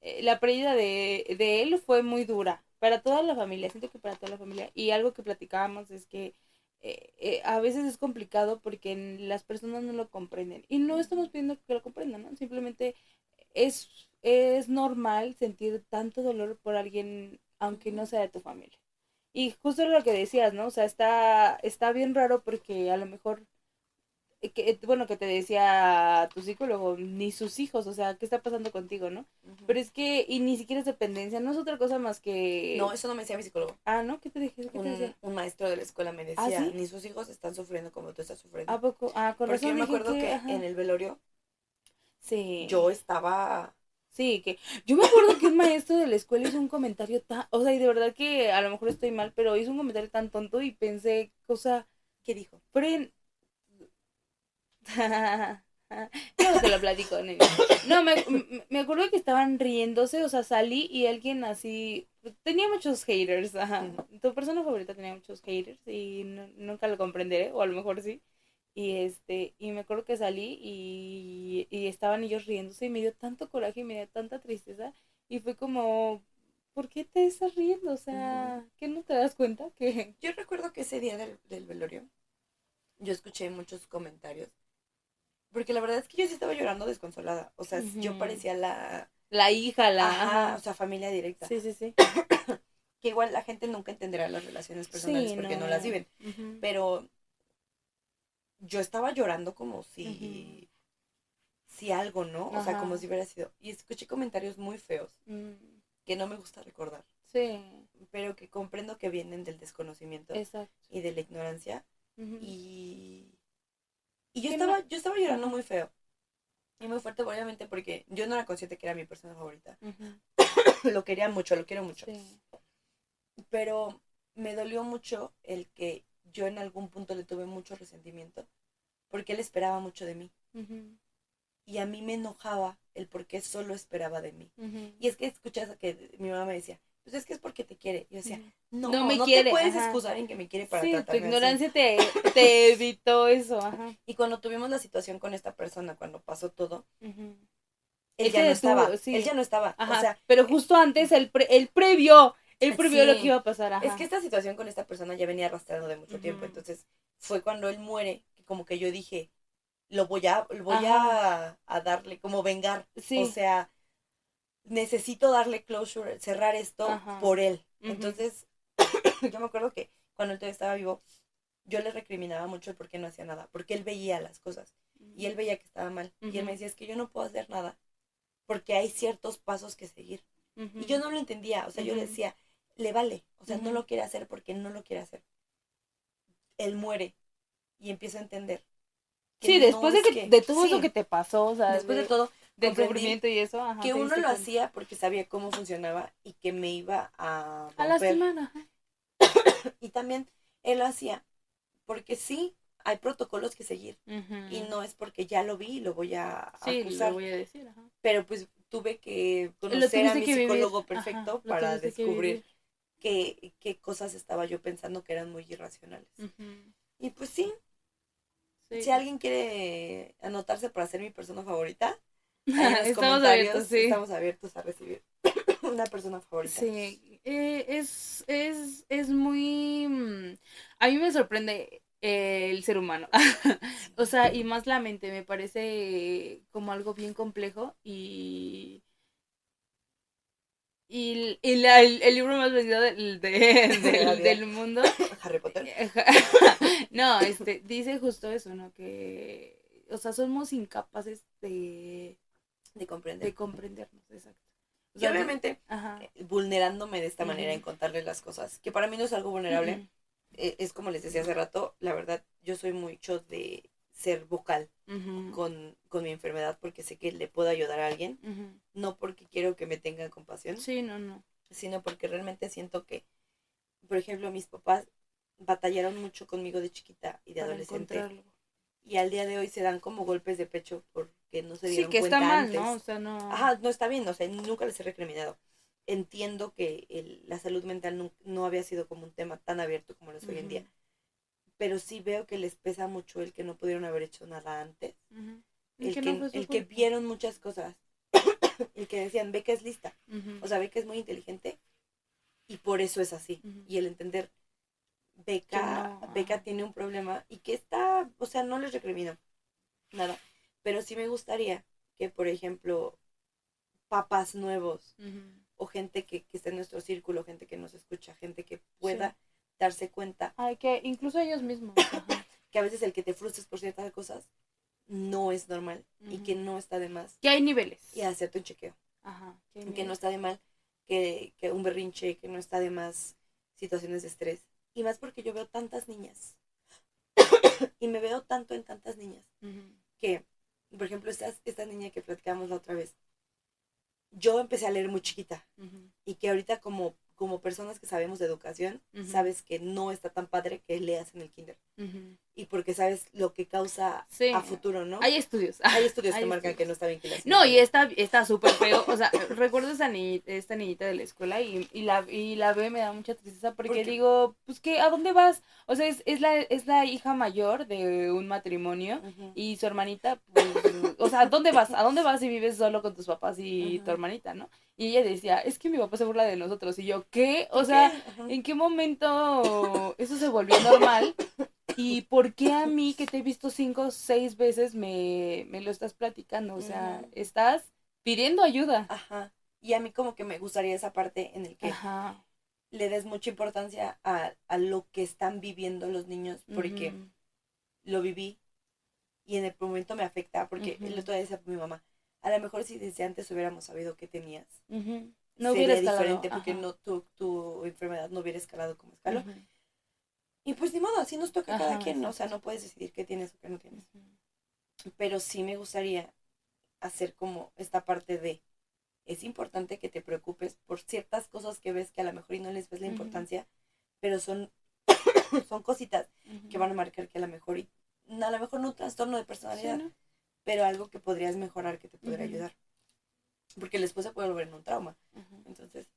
eh, la pérdida de, de él fue muy dura para toda la familia, siento que para toda la familia. Y algo que platicábamos es que eh, eh, a veces es complicado porque las personas no lo comprenden. Y no estamos pidiendo que lo comprendan, ¿no? Simplemente es, es normal sentir tanto dolor por alguien aunque no sea de tu familia. Y justo lo que decías, ¿no? O sea, está, está bien raro porque a lo mejor, eh, que, eh, bueno, que te decía tu psicólogo, ni sus hijos, o sea, ¿qué está pasando contigo, no? Pero es que, y ni siquiera es dependencia, no es otra cosa más que... No, eso no me decía mi psicólogo. Ah, ¿no? ¿Qué te dije? ¿Qué te Un, decía? un maestro de la escuela me decía, ¿Ah, sí? ni sus hijos están sufriendo como tú estás sufriendo. ¿A poco? Ah, con Porque yo razón me dije acuerdo que, en el velorio Sí. yo estaba... Sí, que yo me acuerdo que un maestro de la escuela hizo un comentario tan, o sea, y de verdad que a lo mejor estoy mal, pero hizo un comentario tan tonto y pensé, o sea, ¿Qué dijo? Fren. Luego te lo platico, nene. No, me, me- me acuerdo que estaban riéndose, o sea, salí y alguien así. Tenía muchos haters, ajá. Tu persona favorita tenía muchos haters y no- nunca lo comprenderé, o a lo mejor sí. Y este, y me acuerdo que salí y, y estaban ellos riéndose y me dio tanto coraje y me dio tanta tristeza. Y fue como, ¿por qué te estás riendo? O sea, ¿qué no te das cuenta? Que. Yo recuerdo que ese día del, del velorio yo escuché muchos comentarios. Porque la verdad es que yo sí estaba llorando desconsolada. O sea, yo parecía la... La hija, la. Ajá, o sea, familia directa. Sí, sí, sí. Que igual la gente nunca entenderá las relaciones personales Sí, porque no. no. las viven. Pero yo estaba llorando como si... Si algo, ¿no? O sea, como si hubiera sido... Y escuché comentarios muy feos Mm, que no me gusta recordar. Sí, Pero que comprendo que vienen del desconocimiento exacto. y de la ignorancia. Y, y yo estaba, no- yo estaba llorando muy feo. Y muy fuerte, obviamente, porque yo no era consciente que era mi persona favorita. Lo quería mucho, lo quiero mucho. Sí. Pero me dolió mucho el que yo en algún punto le tuve mucho resentimiento. Porque él esperaba mucho de mí. Y a mí me enojaba el por qué solo esperaba de mí. Y es que escuchas que mi mamá me decía, pues es que es porque te quiere. Yo decía, no, No no, me te quiere, puedes ajá. excusar en que me quiere para Sí, tu tratarme así". ignorancia te, te evitó eso, ajá. Y cuando tuvimos la situación con esta persona, cuando pasó todo, Ujú. él Él ya te no estaba. sí. Él ya no estaba. Pero justo antes el, pre, el previo, el previó Sí. lo que iba a pasar, ajá. es que esta situación con esta persona ya venía arrastrando de mucho tiempo. Entonces, fue cuando él muere, que como que yo dije, lo voy a, lo voy a, a darle, como vengar. Sí. O sea, necesito darle closure, cerrar esto Ajá. por él. Entonces, yo me acuerdo que cuando él todavía estaba vivo, yo le recriminaba mucho el por qué no hacía nada, porque él veía las cosas. y él veía que estaba mal. Y él me decía, es que yo no puedo hacer nada porque hay ciertos pasos que seguir. Y yo no lo entendía, o sea, yo le decía, le vale, o sea, no lo quiere hacer porque no lo quiere hacer. Él muere y empiezo a entender. Sí, después es de, que, que- de todo sí, eso que te pasó, o sea, después de de- todo, del sufrimiento y eso, ajá, que uno lo cuenta. hacía porque sabía cómo funcionaba y que me iba a A lastimar, ajá. Y también él lo hacía porque sí, hay protocolos que seguir. Y no es porque ya lo vi y lo voy a Sí, acusar. lo voy a decir, ajá. pero pues tuve que conocer a mi vivir, psicólogo ajá, perfecto para descubrir. Qué, qué cosas estaba yo pensando que eran muy irracionales. Y pues sí, Sí. si alguien quiere anotarse para ser mi persona favorita, ahí en los Estamos comentarios abiertos, sí. estamos abiertos a recibir una persona favorita. Sí, eh, es, es, es muy... mm, A mí me sorprende el ser humano. o sea, y más la mente, me parece como algo bien complejo y... Y, y la- el, el libro más vendido del, de- del, del mundo Harry Potter. no, este, dice justo eso, ¿no? Que, o sea, somos incapaces de, De comprender. de comprendernos, exacto. O Y sea, obviamente eh, vulnerándome de esta manera en contarles las cosas, que para mí no es algo vulnerable, eh, es como les decía hace rato, la verdad, yo soy mucho de ser vocal con, con mi enfermedad porque sé que le puedo ayudar a alguien, no porque quiero que me tengan compasión, Sí, no, no. sino porque realmente siento que, por ejemplo, mis papás batallaron mucho conmigo de chiquita y de Para adolescente y al día de hoy se dan como golpes de pecho porque no se Sí, dieron que cuenta está mal, antes. ¿no? O sea, no. Ajá, no está bien, o sea, nunca les he recriminado. entiendo que el- la salud mental no, no había sido como un tema tan abierto como lo es hoy en día. Pero sí veo que les pesa mucho el que no pudieron haber hecho nada antes. El que, no el que vieron muchas cosas. el que decían, Beca es lista. O sea, Beca es muy inteligente y por eso es así. Y el entender, Beca, no, Beca tiene un problema y que está, o sea, no les recrimino nada. Pero sí me gustaría que, por ejemplo, papás nuevos o gente que, que esté en nuestro círculo, gente que nos escucha, gente que pueda darse cuenta Ay, que incluso ellos mismos. que a veces el que te frustres por ciertas cosas no es normal y que no está de más Que hay niveles. y hacerte un chequeo. Ajá. que no está de mal que, que un berrinche, que no está de más situaciones de estrés. Y más porque yo veo tantas niñas. y me veo tanto en tantas niñas que, por ejemplo, esta, esta niña que platicamos la otra vez, yo empecé a leer muy chiquita y que ahorita como, como personas que sabemos de educación, sabes que no está tan padre que leas en el kinder. Y porque sabes lo que causa Sí. a futuro, ¿no? Hay estudios. Hay estudios hay que marcan que no está bien que leas. en No, y está está súper feo. O sea, recuerdo esa niñita, esta niñita de la escuela y, y la y la ve me da mucha tristeza porque digo, pues que ¿a dónde vas? O sea, es, es la es la hija mayor de un matrimonio y su hermanita, pues, o sea, ¿a dónde vas? ¿A dónde vas si vives solo con tus papás y tu hermanita, no? Y ella decía, es que mi papá se burla de nosotros. Y yo, ¿qué? O sea. ¿en qué momento eso se volvió normal? ¿Y por qué a mí que te he visto cinco o seis veces me, me lo estás platicando? O sea, estás pidiendo ayuda. Ajá. Y a mí como que me gustaría esa parte en el que Ajá. le des mucha importancia a, a lo que están viviendo los niños, porque lo viví y en el momento me afecta, porque Ujú. el otro día decía mi mamá, a lo mejor si desde antes hubiéramos sabido qué tenías. No sería hubiera escalado. diferente porque Ajá. no tu, tu enfermedad no hubiera escalado como escaló. Y pues ni modo, así nos toca a cada quien, ¿no? o sea, no puedes decidir qué tienes o qué no tienes. Pero sí me gustaría hacer como esta parte de, es importante que te preocupes por ciertas cosas que ves que a lo mejor y no les ves la importancia, pero son, son cositas que van a marcar que a lo mejor, y, a lo mejor no un trastorno de Sí, personalidad, ¿no? pero algo que podrías mejorar, que te podría ayudar. Porque después se puede volver en un trauma. Entonces,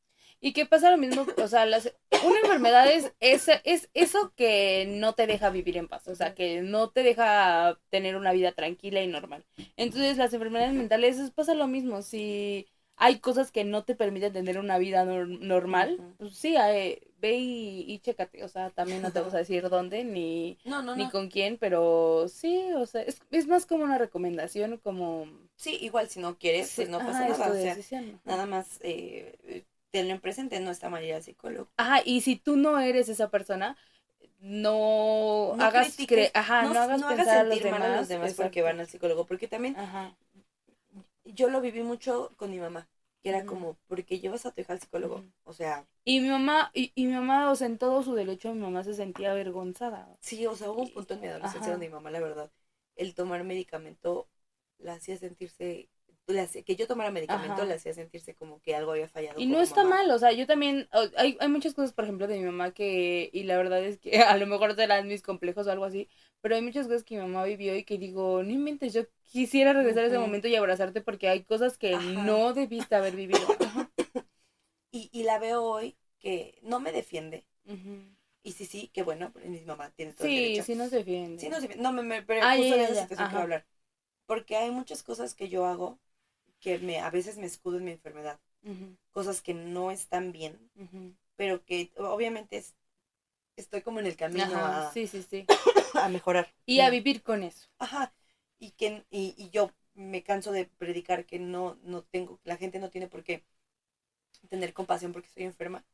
Y que pasa lo mismo, o sea, las, una enfermedad es, es, es eso que no te deja vivir en paz, o sea, que no te deja tener una vida tranquila y normal. Entonces, las enfermedades mentales es- pasa lo mismo, si hay cosas que no te permiten tener una vida nor- normal, pues sí, eh, ve y, y chécate, o sea, también no te vas a decir dónde ni, no, no, ni no. con quién, pero sí, o sea, es, es más como una recomendación, como... Sí, igual si no quieres, pues sí, no pasa ajá, nada. O sea, nada más eh, tenlo en presente, no está mal ir al psicólogo. Ajá, y si tú no eres esa persona, no, No hagas critiques, ajá, no, hagas no pensar a los sentir mal a demás, los demás porque van al psicólogo. Porque también Ajá. yo lo viví mucho con mi mamá, que era como, porque llevas a tu hija al psicólogo? O sea, Y mi mamá, y, y mi mamá, o sea, en todo su derecho, mi mamá se sentía avergonzada. sí, o sea, hubo un punto en mi adolescencia Ajá. donde mi mamá, la verdad, el tomar medicamento la hacía sentirse, que yo tomara medicamento Ajá. la hacía sentirse como que algo había fallado. Y no está mamá. mal, o sea, yo también, hay, hay muchas cosas, por ejemplo, de mi mamá que, y la verdad es que a lo mejor serán mis complejos o algo así, pero hay muchas cosas que mi mamá vivió y que digo, no inventes, yo quisiera regresar a ese momento y abrazarte porque hay cosas que Ajá. no debiste haber vivido. Y, y la veo hoy que no me defiende. Y sí, sí, que bueno, mi mamá tiene todo el Sí, derecho. sí nos defiende. Sí, no, sí, no me, me pero Ah, justo esa situación hablar. Porque hay muchas cosas que yo hago que me, a veces me escudo en mi enfermedad. Cosas que no están bien, pero que obviamente es- estoy como en el camino Ajá, a, sí, sí, sí. a mejorar. Y a vivir con eso. Ajá. Y que y, y yo me canso de predicar que no, no tengo, la gente no tiene por qué tener compasión porque estoy enferma.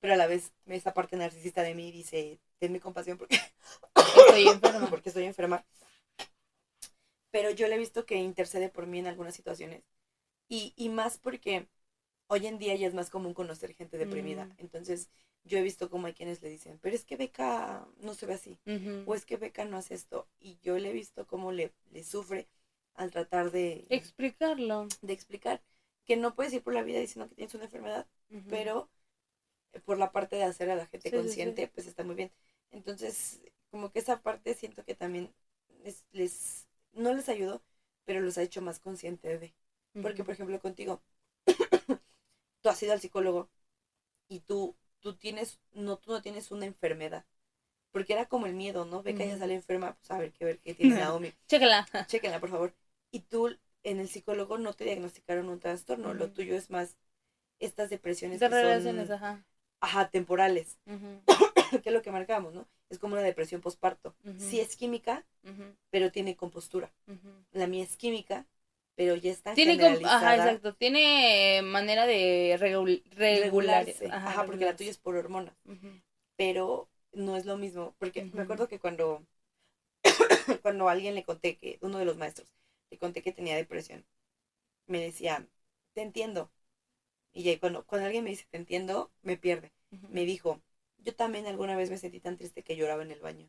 Pero a la vez esa parte narcisista de mí dice, tenme compasión porque Estoy enferma. porque estoy enferma. Pero yo le he visto que intercede por mí en algunas situaciones. Y, y más porque hoy en día ya es más común conocer gente deprimida. Mm. Entonces yo he visto como hay quienes le dicen, pero es que Beca no se ve así. O es que Beca no hace esto. Y yo le he visto cómo le, le sufre al tratar de, Explicarlo. de explicar que no puedes ir por la vida diciendo que tienes una enfermedad, pero eh, por la parte de hacer a la gente Sí, sí, sí. consciente, pues está muy bien. Entonces, como que esa parte siento que también les, les no les ayudó, pero los ha hecho más conscientes de. Porque, por ejemplo, contigo, tú has ido al psicólogo y tú, tú tienes, no, tú no tienes una enfermedad. Porque era como el miedo, ¿no? Ve que ella sale enferma, pues a ver qué ver qué tiene Naomi. Chécala. Chéquenla, por favor. Y tú en el psicólogo no te diagnosticaron un trastorno, lo tuyo es más estas depresiones son, relaciones, ajá. ajá, temporales, que es lo que marcamos, ¿no? Es como una depresión postparto. Sí es química, pero tiene compostura. La mía es química, pero ya está Tiene, generalizada. ajá, exacto. Tiene manera de regul- regular. regularse. Ajá, porque la tuya es por hormonas. Pero no es lo mismo, porque me acuerdo que cuando, cuando a alguien le conté que, uno de los maestros, le conté que tenía depresión, me decía, te entiendo. Y ya cuando, cuando alguien me dice, te entiendo, me pierde. Me dijo, yo también alguna vez me sentí tan triste que lloraba en el baño.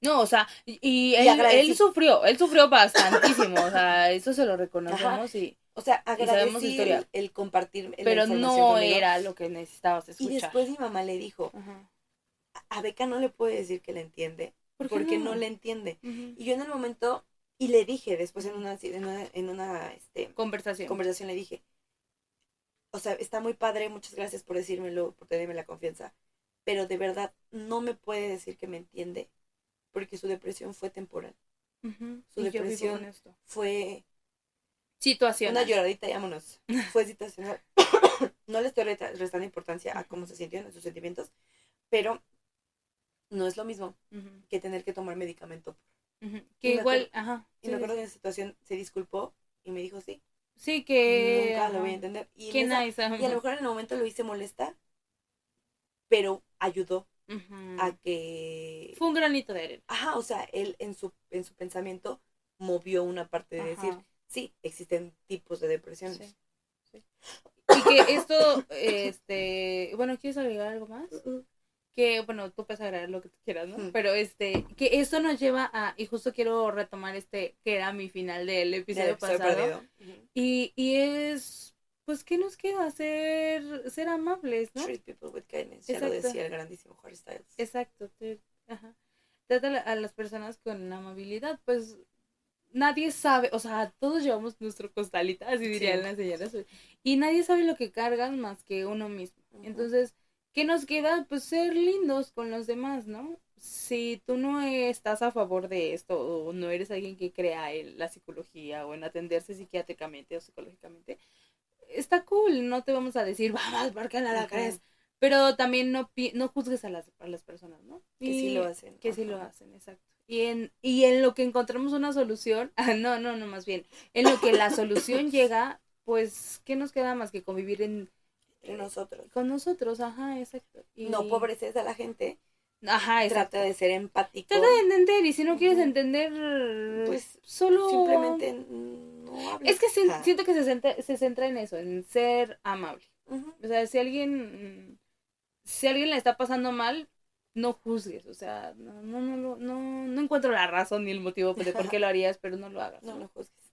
No, o sea, y, y Y él, sufrió, él sufrió bastantísimo, o sea, eso se lo reconocemos y O sea, agradecí el, el compartir la pero no conmigo. era lo que necesitabas Y escuchar. después mi mamá le dijo, Ajá. a Beca no le puede decir que le entiende, ¿Por qué porque no? le entiende. Y yo en el momento, y le dije después en una, en una, en una este, Conversación. conversación le dije, o sea, está muy padre, muchas gracias por decírmelo, por tenerme la confianza, pero de verdad no me puede decir que me entiende, porque su depresión fue temporal, su Y depresión fue Situación. una lloradita, vámonos, fue situacional. no le estoy restando importancia a cómo se sintió en sus sentimientos, pero no es lo mismo que tener que tomar medicamento. Que Y me igual, ajá. Y sí, me acuerdo que en esa situación se disculpó y me dijo, sí, Sí, que. nunca lo voy a entender. Y, en esa- y a lo mejor en el momento lo hice molesta, pero ayudó a que Fue un granito de arena. ajá o sea él en su en su pensamiento movió una parte de decir sí existen tipos de depresiones Sí, sí. Y que esto, este, bueno, ¿quieres agregar algo más? Que, bueno, tú puedes agregar lo que tú quieras, ¿no? Mm. Pero, este, que esto nos lleva a, y justo quiero retomar este, que era mi final del Del episodio episodio pasado. perdido. Y, y es, pues, ¿qué nos queda? Ser, ser amables, ¿no? treat people with kindness ya lo decía el grandísimo Harry Styles Exacto. ajá. Trata a la- a las personas con amabilidad, pues nadie sabe, o sea, todos llevamos nuestro costalita, así dirían Sí. las señoras, y nadie sabe lo que cargan más que uno mismo. Entonces, ¿qué nos queda? Pues ser lindos con los demás, ¿no? Si tú no estás a favor de esto o no eres alguien que crea en la psicología o en atenderse psiquiátricamente o psicológicamente, está cool, no te vamos a decir, vamos, porque no la crees. Pero también no, no juzgues a las, a las personas, ¿no? que sí Y- lo hacen Que sí Ajá. lo hacen, exacto. Y en, y en lo que encontramos una solución, ah, no, no, no, más bien, en lo que la solución llega, pues, ¿qué nos queda más que convivir en, entre nosotros con nosotros? Ajá, exacto. Y- no pobreces a la gente Ajá, exacto. trata de ser empático Trata de entender, y si no quieres entender, Pues, solo... simplemente no hables Es que se- siento que se centra, se centra en eso, en ser amable. O sea, si alguien, mm, si alguien la está pasando mal, no juzgues. O sea, no, no, no, no, no encuentro la razón ni el motivo de por qué lo harías, pero no lo hagas. no lo juzgues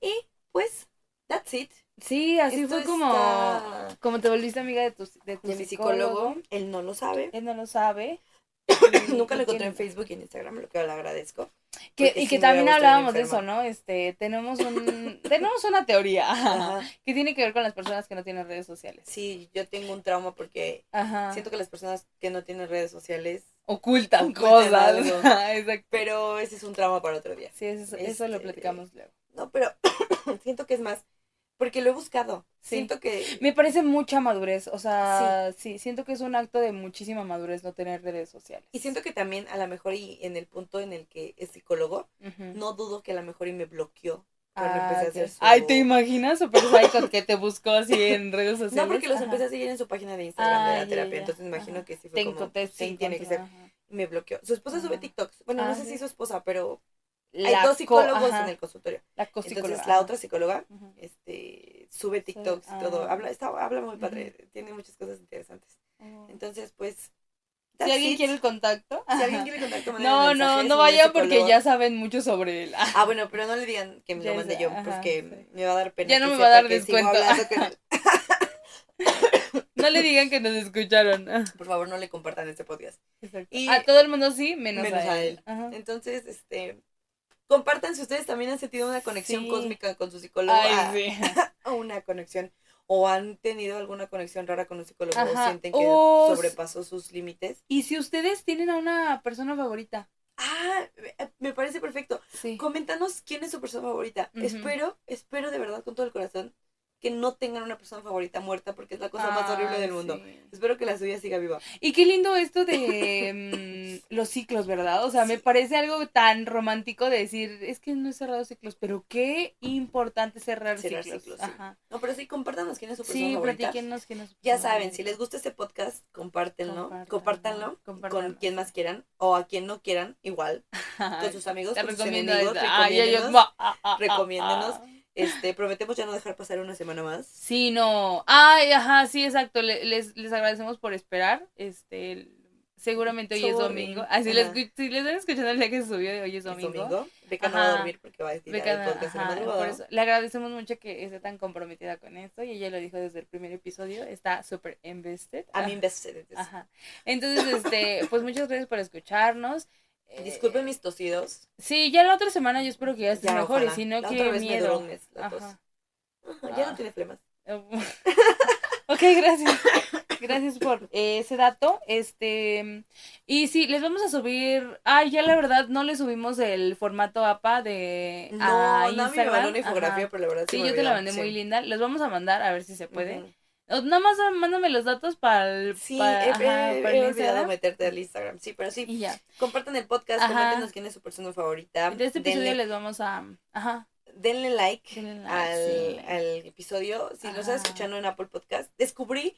y pues that's it Sí, así Esto fue como, está- como te volviste amiga de tu, de tu de mi psicólogo. psicólogo él no lo sabe Él no lo sabe. Nunca lo encontré en Facebook y en Instagram, lo que le agradezco. Que, y que también hablábamos de eso, ¿no? Este, tenemos un, tenemos una teoría Ajá. que tiene que ver con las personas que no tienen redes sociales. Sí, yo tengo un trauma porque Ajá. siento que las personas que no tienen redes sociales, ocultan, ocultan cosas. pero ese es un trauma para otro día. Sí, eso, eso lo Este, platicamos luego. No, pero siento que es más, porque lo he buscado. Sí. Siento que Me parece mucha madurez, o sea, sí. siento que es un acto de muchísima madurez no tener redes sociales. y siento que también a lo mejor y en el punto en el que es psicólogo, no dudo que a lo mejor y me bloqueó cuando Ah, empecé a hacer su... Ay, ¿te imaginas? Super Psycho que te buscó así en redes sociales. No, porque los Ajá. empecé a seguir en su página de Instagram de la terapia, ya. entonces me imagino Ajá. que sí fue Te como, te sí, tiene que ser. ajá. Me bloqueó. Su esposa sube. TikToks. Bueno, no Ah, sé si su esposa, pero hay dos psicólogos en el consultorio. La Entonces la otra psicóloga este sube TikToks y todo. ah. Habla, está, habla muy padre, tiene muchas cosas interesantes. Ujú. Entonces, pues. Si alguien it. quiere el contacto. Si alguien quiere contacto, mándenme No, no, no vayan porque ya saben mucho sobre él. Ah, bueno, pero no le digan que me lo mandé yo, porque sí. me va a dar pena. Ya no me va a dar descuento. No le digan que nos escucharon. Por favor, no le compartan este podcast. Exacto. Y- a todo el mundo sí, menos, Menos a a él. Entonces, este. Compartan si ustedes también han sentido una conexión Sí. cósmica con su psicólogo. Ay, ah, sí. o una conexión o han tenido alguna conexión rara con un psicólogo o sienten que sobrepasó sus límites. Y si ustedes tienen a una persona favorita. Ah, me- me parece perfecto. Sí. Coméntanos quién es su persona favorita. Espero, espero de verdad con todo el corazón que no tengan una persona favorita muerta porque es la cosa más horrible Ay, del mundo. sí. Espero que la suya siga viva. Y qué lindo esto de mm, los ciclos, ¿verdad? O sea, me Sí. parece algo tan romántico de decir, es que no he cerrado ciclos, pero qué importante cerrar, Cerrar ciclos. ciclos, sí. Ajá. No, pero sí, compártanos quién es su persona Sí, favorita. platíquenos quién es su Ya saben, si les gusta este podcast, compártenlo, Compártanlo, compártanlo con quien más quieran o a quien no quieran, igual, con sus amigos, Te con sus enemigos, recomiéndenos. ah, ah, ah, recomiéndenos. Este, prometemos ya no dejar pasar una semana más. Sí, no. Ay, ajá, sí, exacto. Le- les, les agradecemos por esperar. Este, seguramente hoy es domingo. Así les, si les están escuchando el día que se subió de hoy es Es domingo. domingo. Beca no va a dormir porque va a decir Beca, el podcast ajá, por eso, le agradecemos mucho que esté tan comprometida con esto y ella lo dijo desde el primer episodio, está súper invested. I'm invested. Ajá. Entonces, este, pues muchas gracias por escucharnos. Eh, Disculpen mis tosidos. Sí, ya la otra semana yo espero que ya estés Ya, mejor y si no, La qué otra vez me duró miedo. un mes la tos. Ajá. Ajá, ya Ah. no tiene flemas. ok, gracias. Gracias por ese dato. Este, y sí, les vamos a subir. Ay, ya la verdad no le subimos el formato APA de No, a Nami me Instagram. mandó una infografía, Ajá. pero la verdad Sí, me yo te la mandé Sí. muy linda. Les vamos a mandar a ver si se puede. O Nada más ah, mándame los datos para el. Sí, para, he, ajá, he- para he el olvidado Instagram. meterte al Instagram. Sí, pero sí. Y ya. Compartan el podcast, Ajá. coméntenos quién es su persona favorita. De este episodio denle, les vamos a. Ajá. denle like, denle like, al, sí. al episodio. Si nos estás escuchando en Apple Podcast, descubrí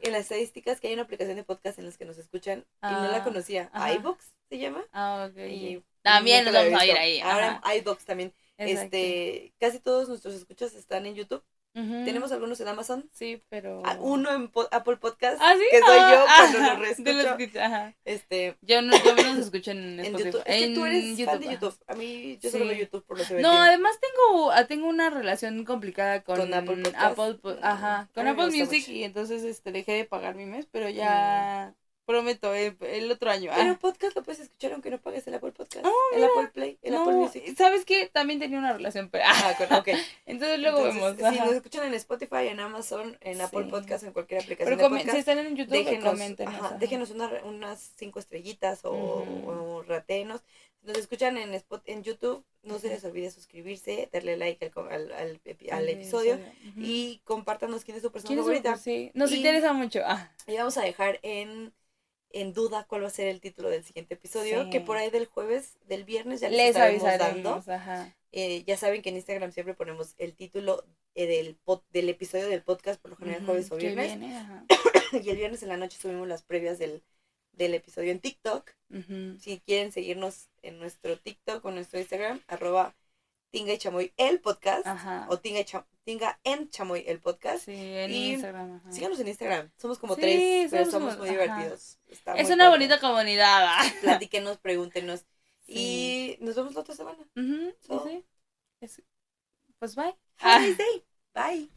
en las estadísticas que hay una aplicación de podcast en las que nos escuchan y no la Ah, conocía. iVoox se llama. Ah, ok. Y También nos vamos a ir ahí. Ahora iVoox también. Exacto. Este, casi todos nuestros escuchas están en YouTube. Tenemos algunos en Amazon. Sí, pero. Ah, Uno en po- Apple Podcast. ¿Ah, sí? que soy yo Ah, cuando ajá, lo reescucho. lo escucho, ajá. Este, Yo no, yo no los escucho en en. YouTube. Es que tú eres en fan de. YouTube. A mí, yo solo veo YouTube por los No, eventos. además tengo, ah, tengo una relación complicada con, Con Apple Podcast. Apple ajá, con Apple Music mucho. y entonces este dejé de pagar mi mes, pero ya prometo el, el otro año. Pero ah. el podcast lo puedes escuchar aunque no pagues el Apple Podcast. Ah, el Apple Play, el No, Apple Music. ¿Sabes qué? También tenía una relación, pero Ah, con- ok. entonces luego Entonces, vemos. Si ajá. nos escuchan en Spotify, en Amazon, en Apple. Podcast, en cualquier aplicación Pero de podcast, si están en YouTube, déjenos, comenten. ajá, déjenos una- unas cinco estrellitas o, o ratenos. Si nos escuchan en, Spot, en YouTube, no se les olvide suscribirse, darle like al, al, al epi- al episodio y compártanos quién es su persona ¿Quién es favorita. Sí, nos Y- interesa mucho. Ah, Y vamos a dejar en, en duda cuál va a ser el título del siguiente episodio, Sí. que por ahí del jueves, del viernes ya les, les estaremos avisaremos. dando. Ajá. Eh, ya saben que en Instagram siempre ponemos el título eh, del, del episodio del podcast, por lo general jueves o viernes. viene, ajá. Y el viernes en la noche subimos las previas del, del episodio en TikTok. Ujú. Si quieren seguirnos en nuestro TikTok o nuestro Instagram, arroba Tinga y Chamoy el podcast. Ajá. O Tinga, y Cha- Tinga en Chamoy el podcast. Sí, en Y Instagram. ajá. Síganos en Instagram. Somos como Sí, tres, pero somos muy ajá. divertidos. Está Es muy una padre. bonita comunidad. ah. Platíquenos, pregúntenos. Sí. Y nos vemos la otra semana. Ujú, sí, So- sí. Es- Pues bye. Have a nice day. Bye.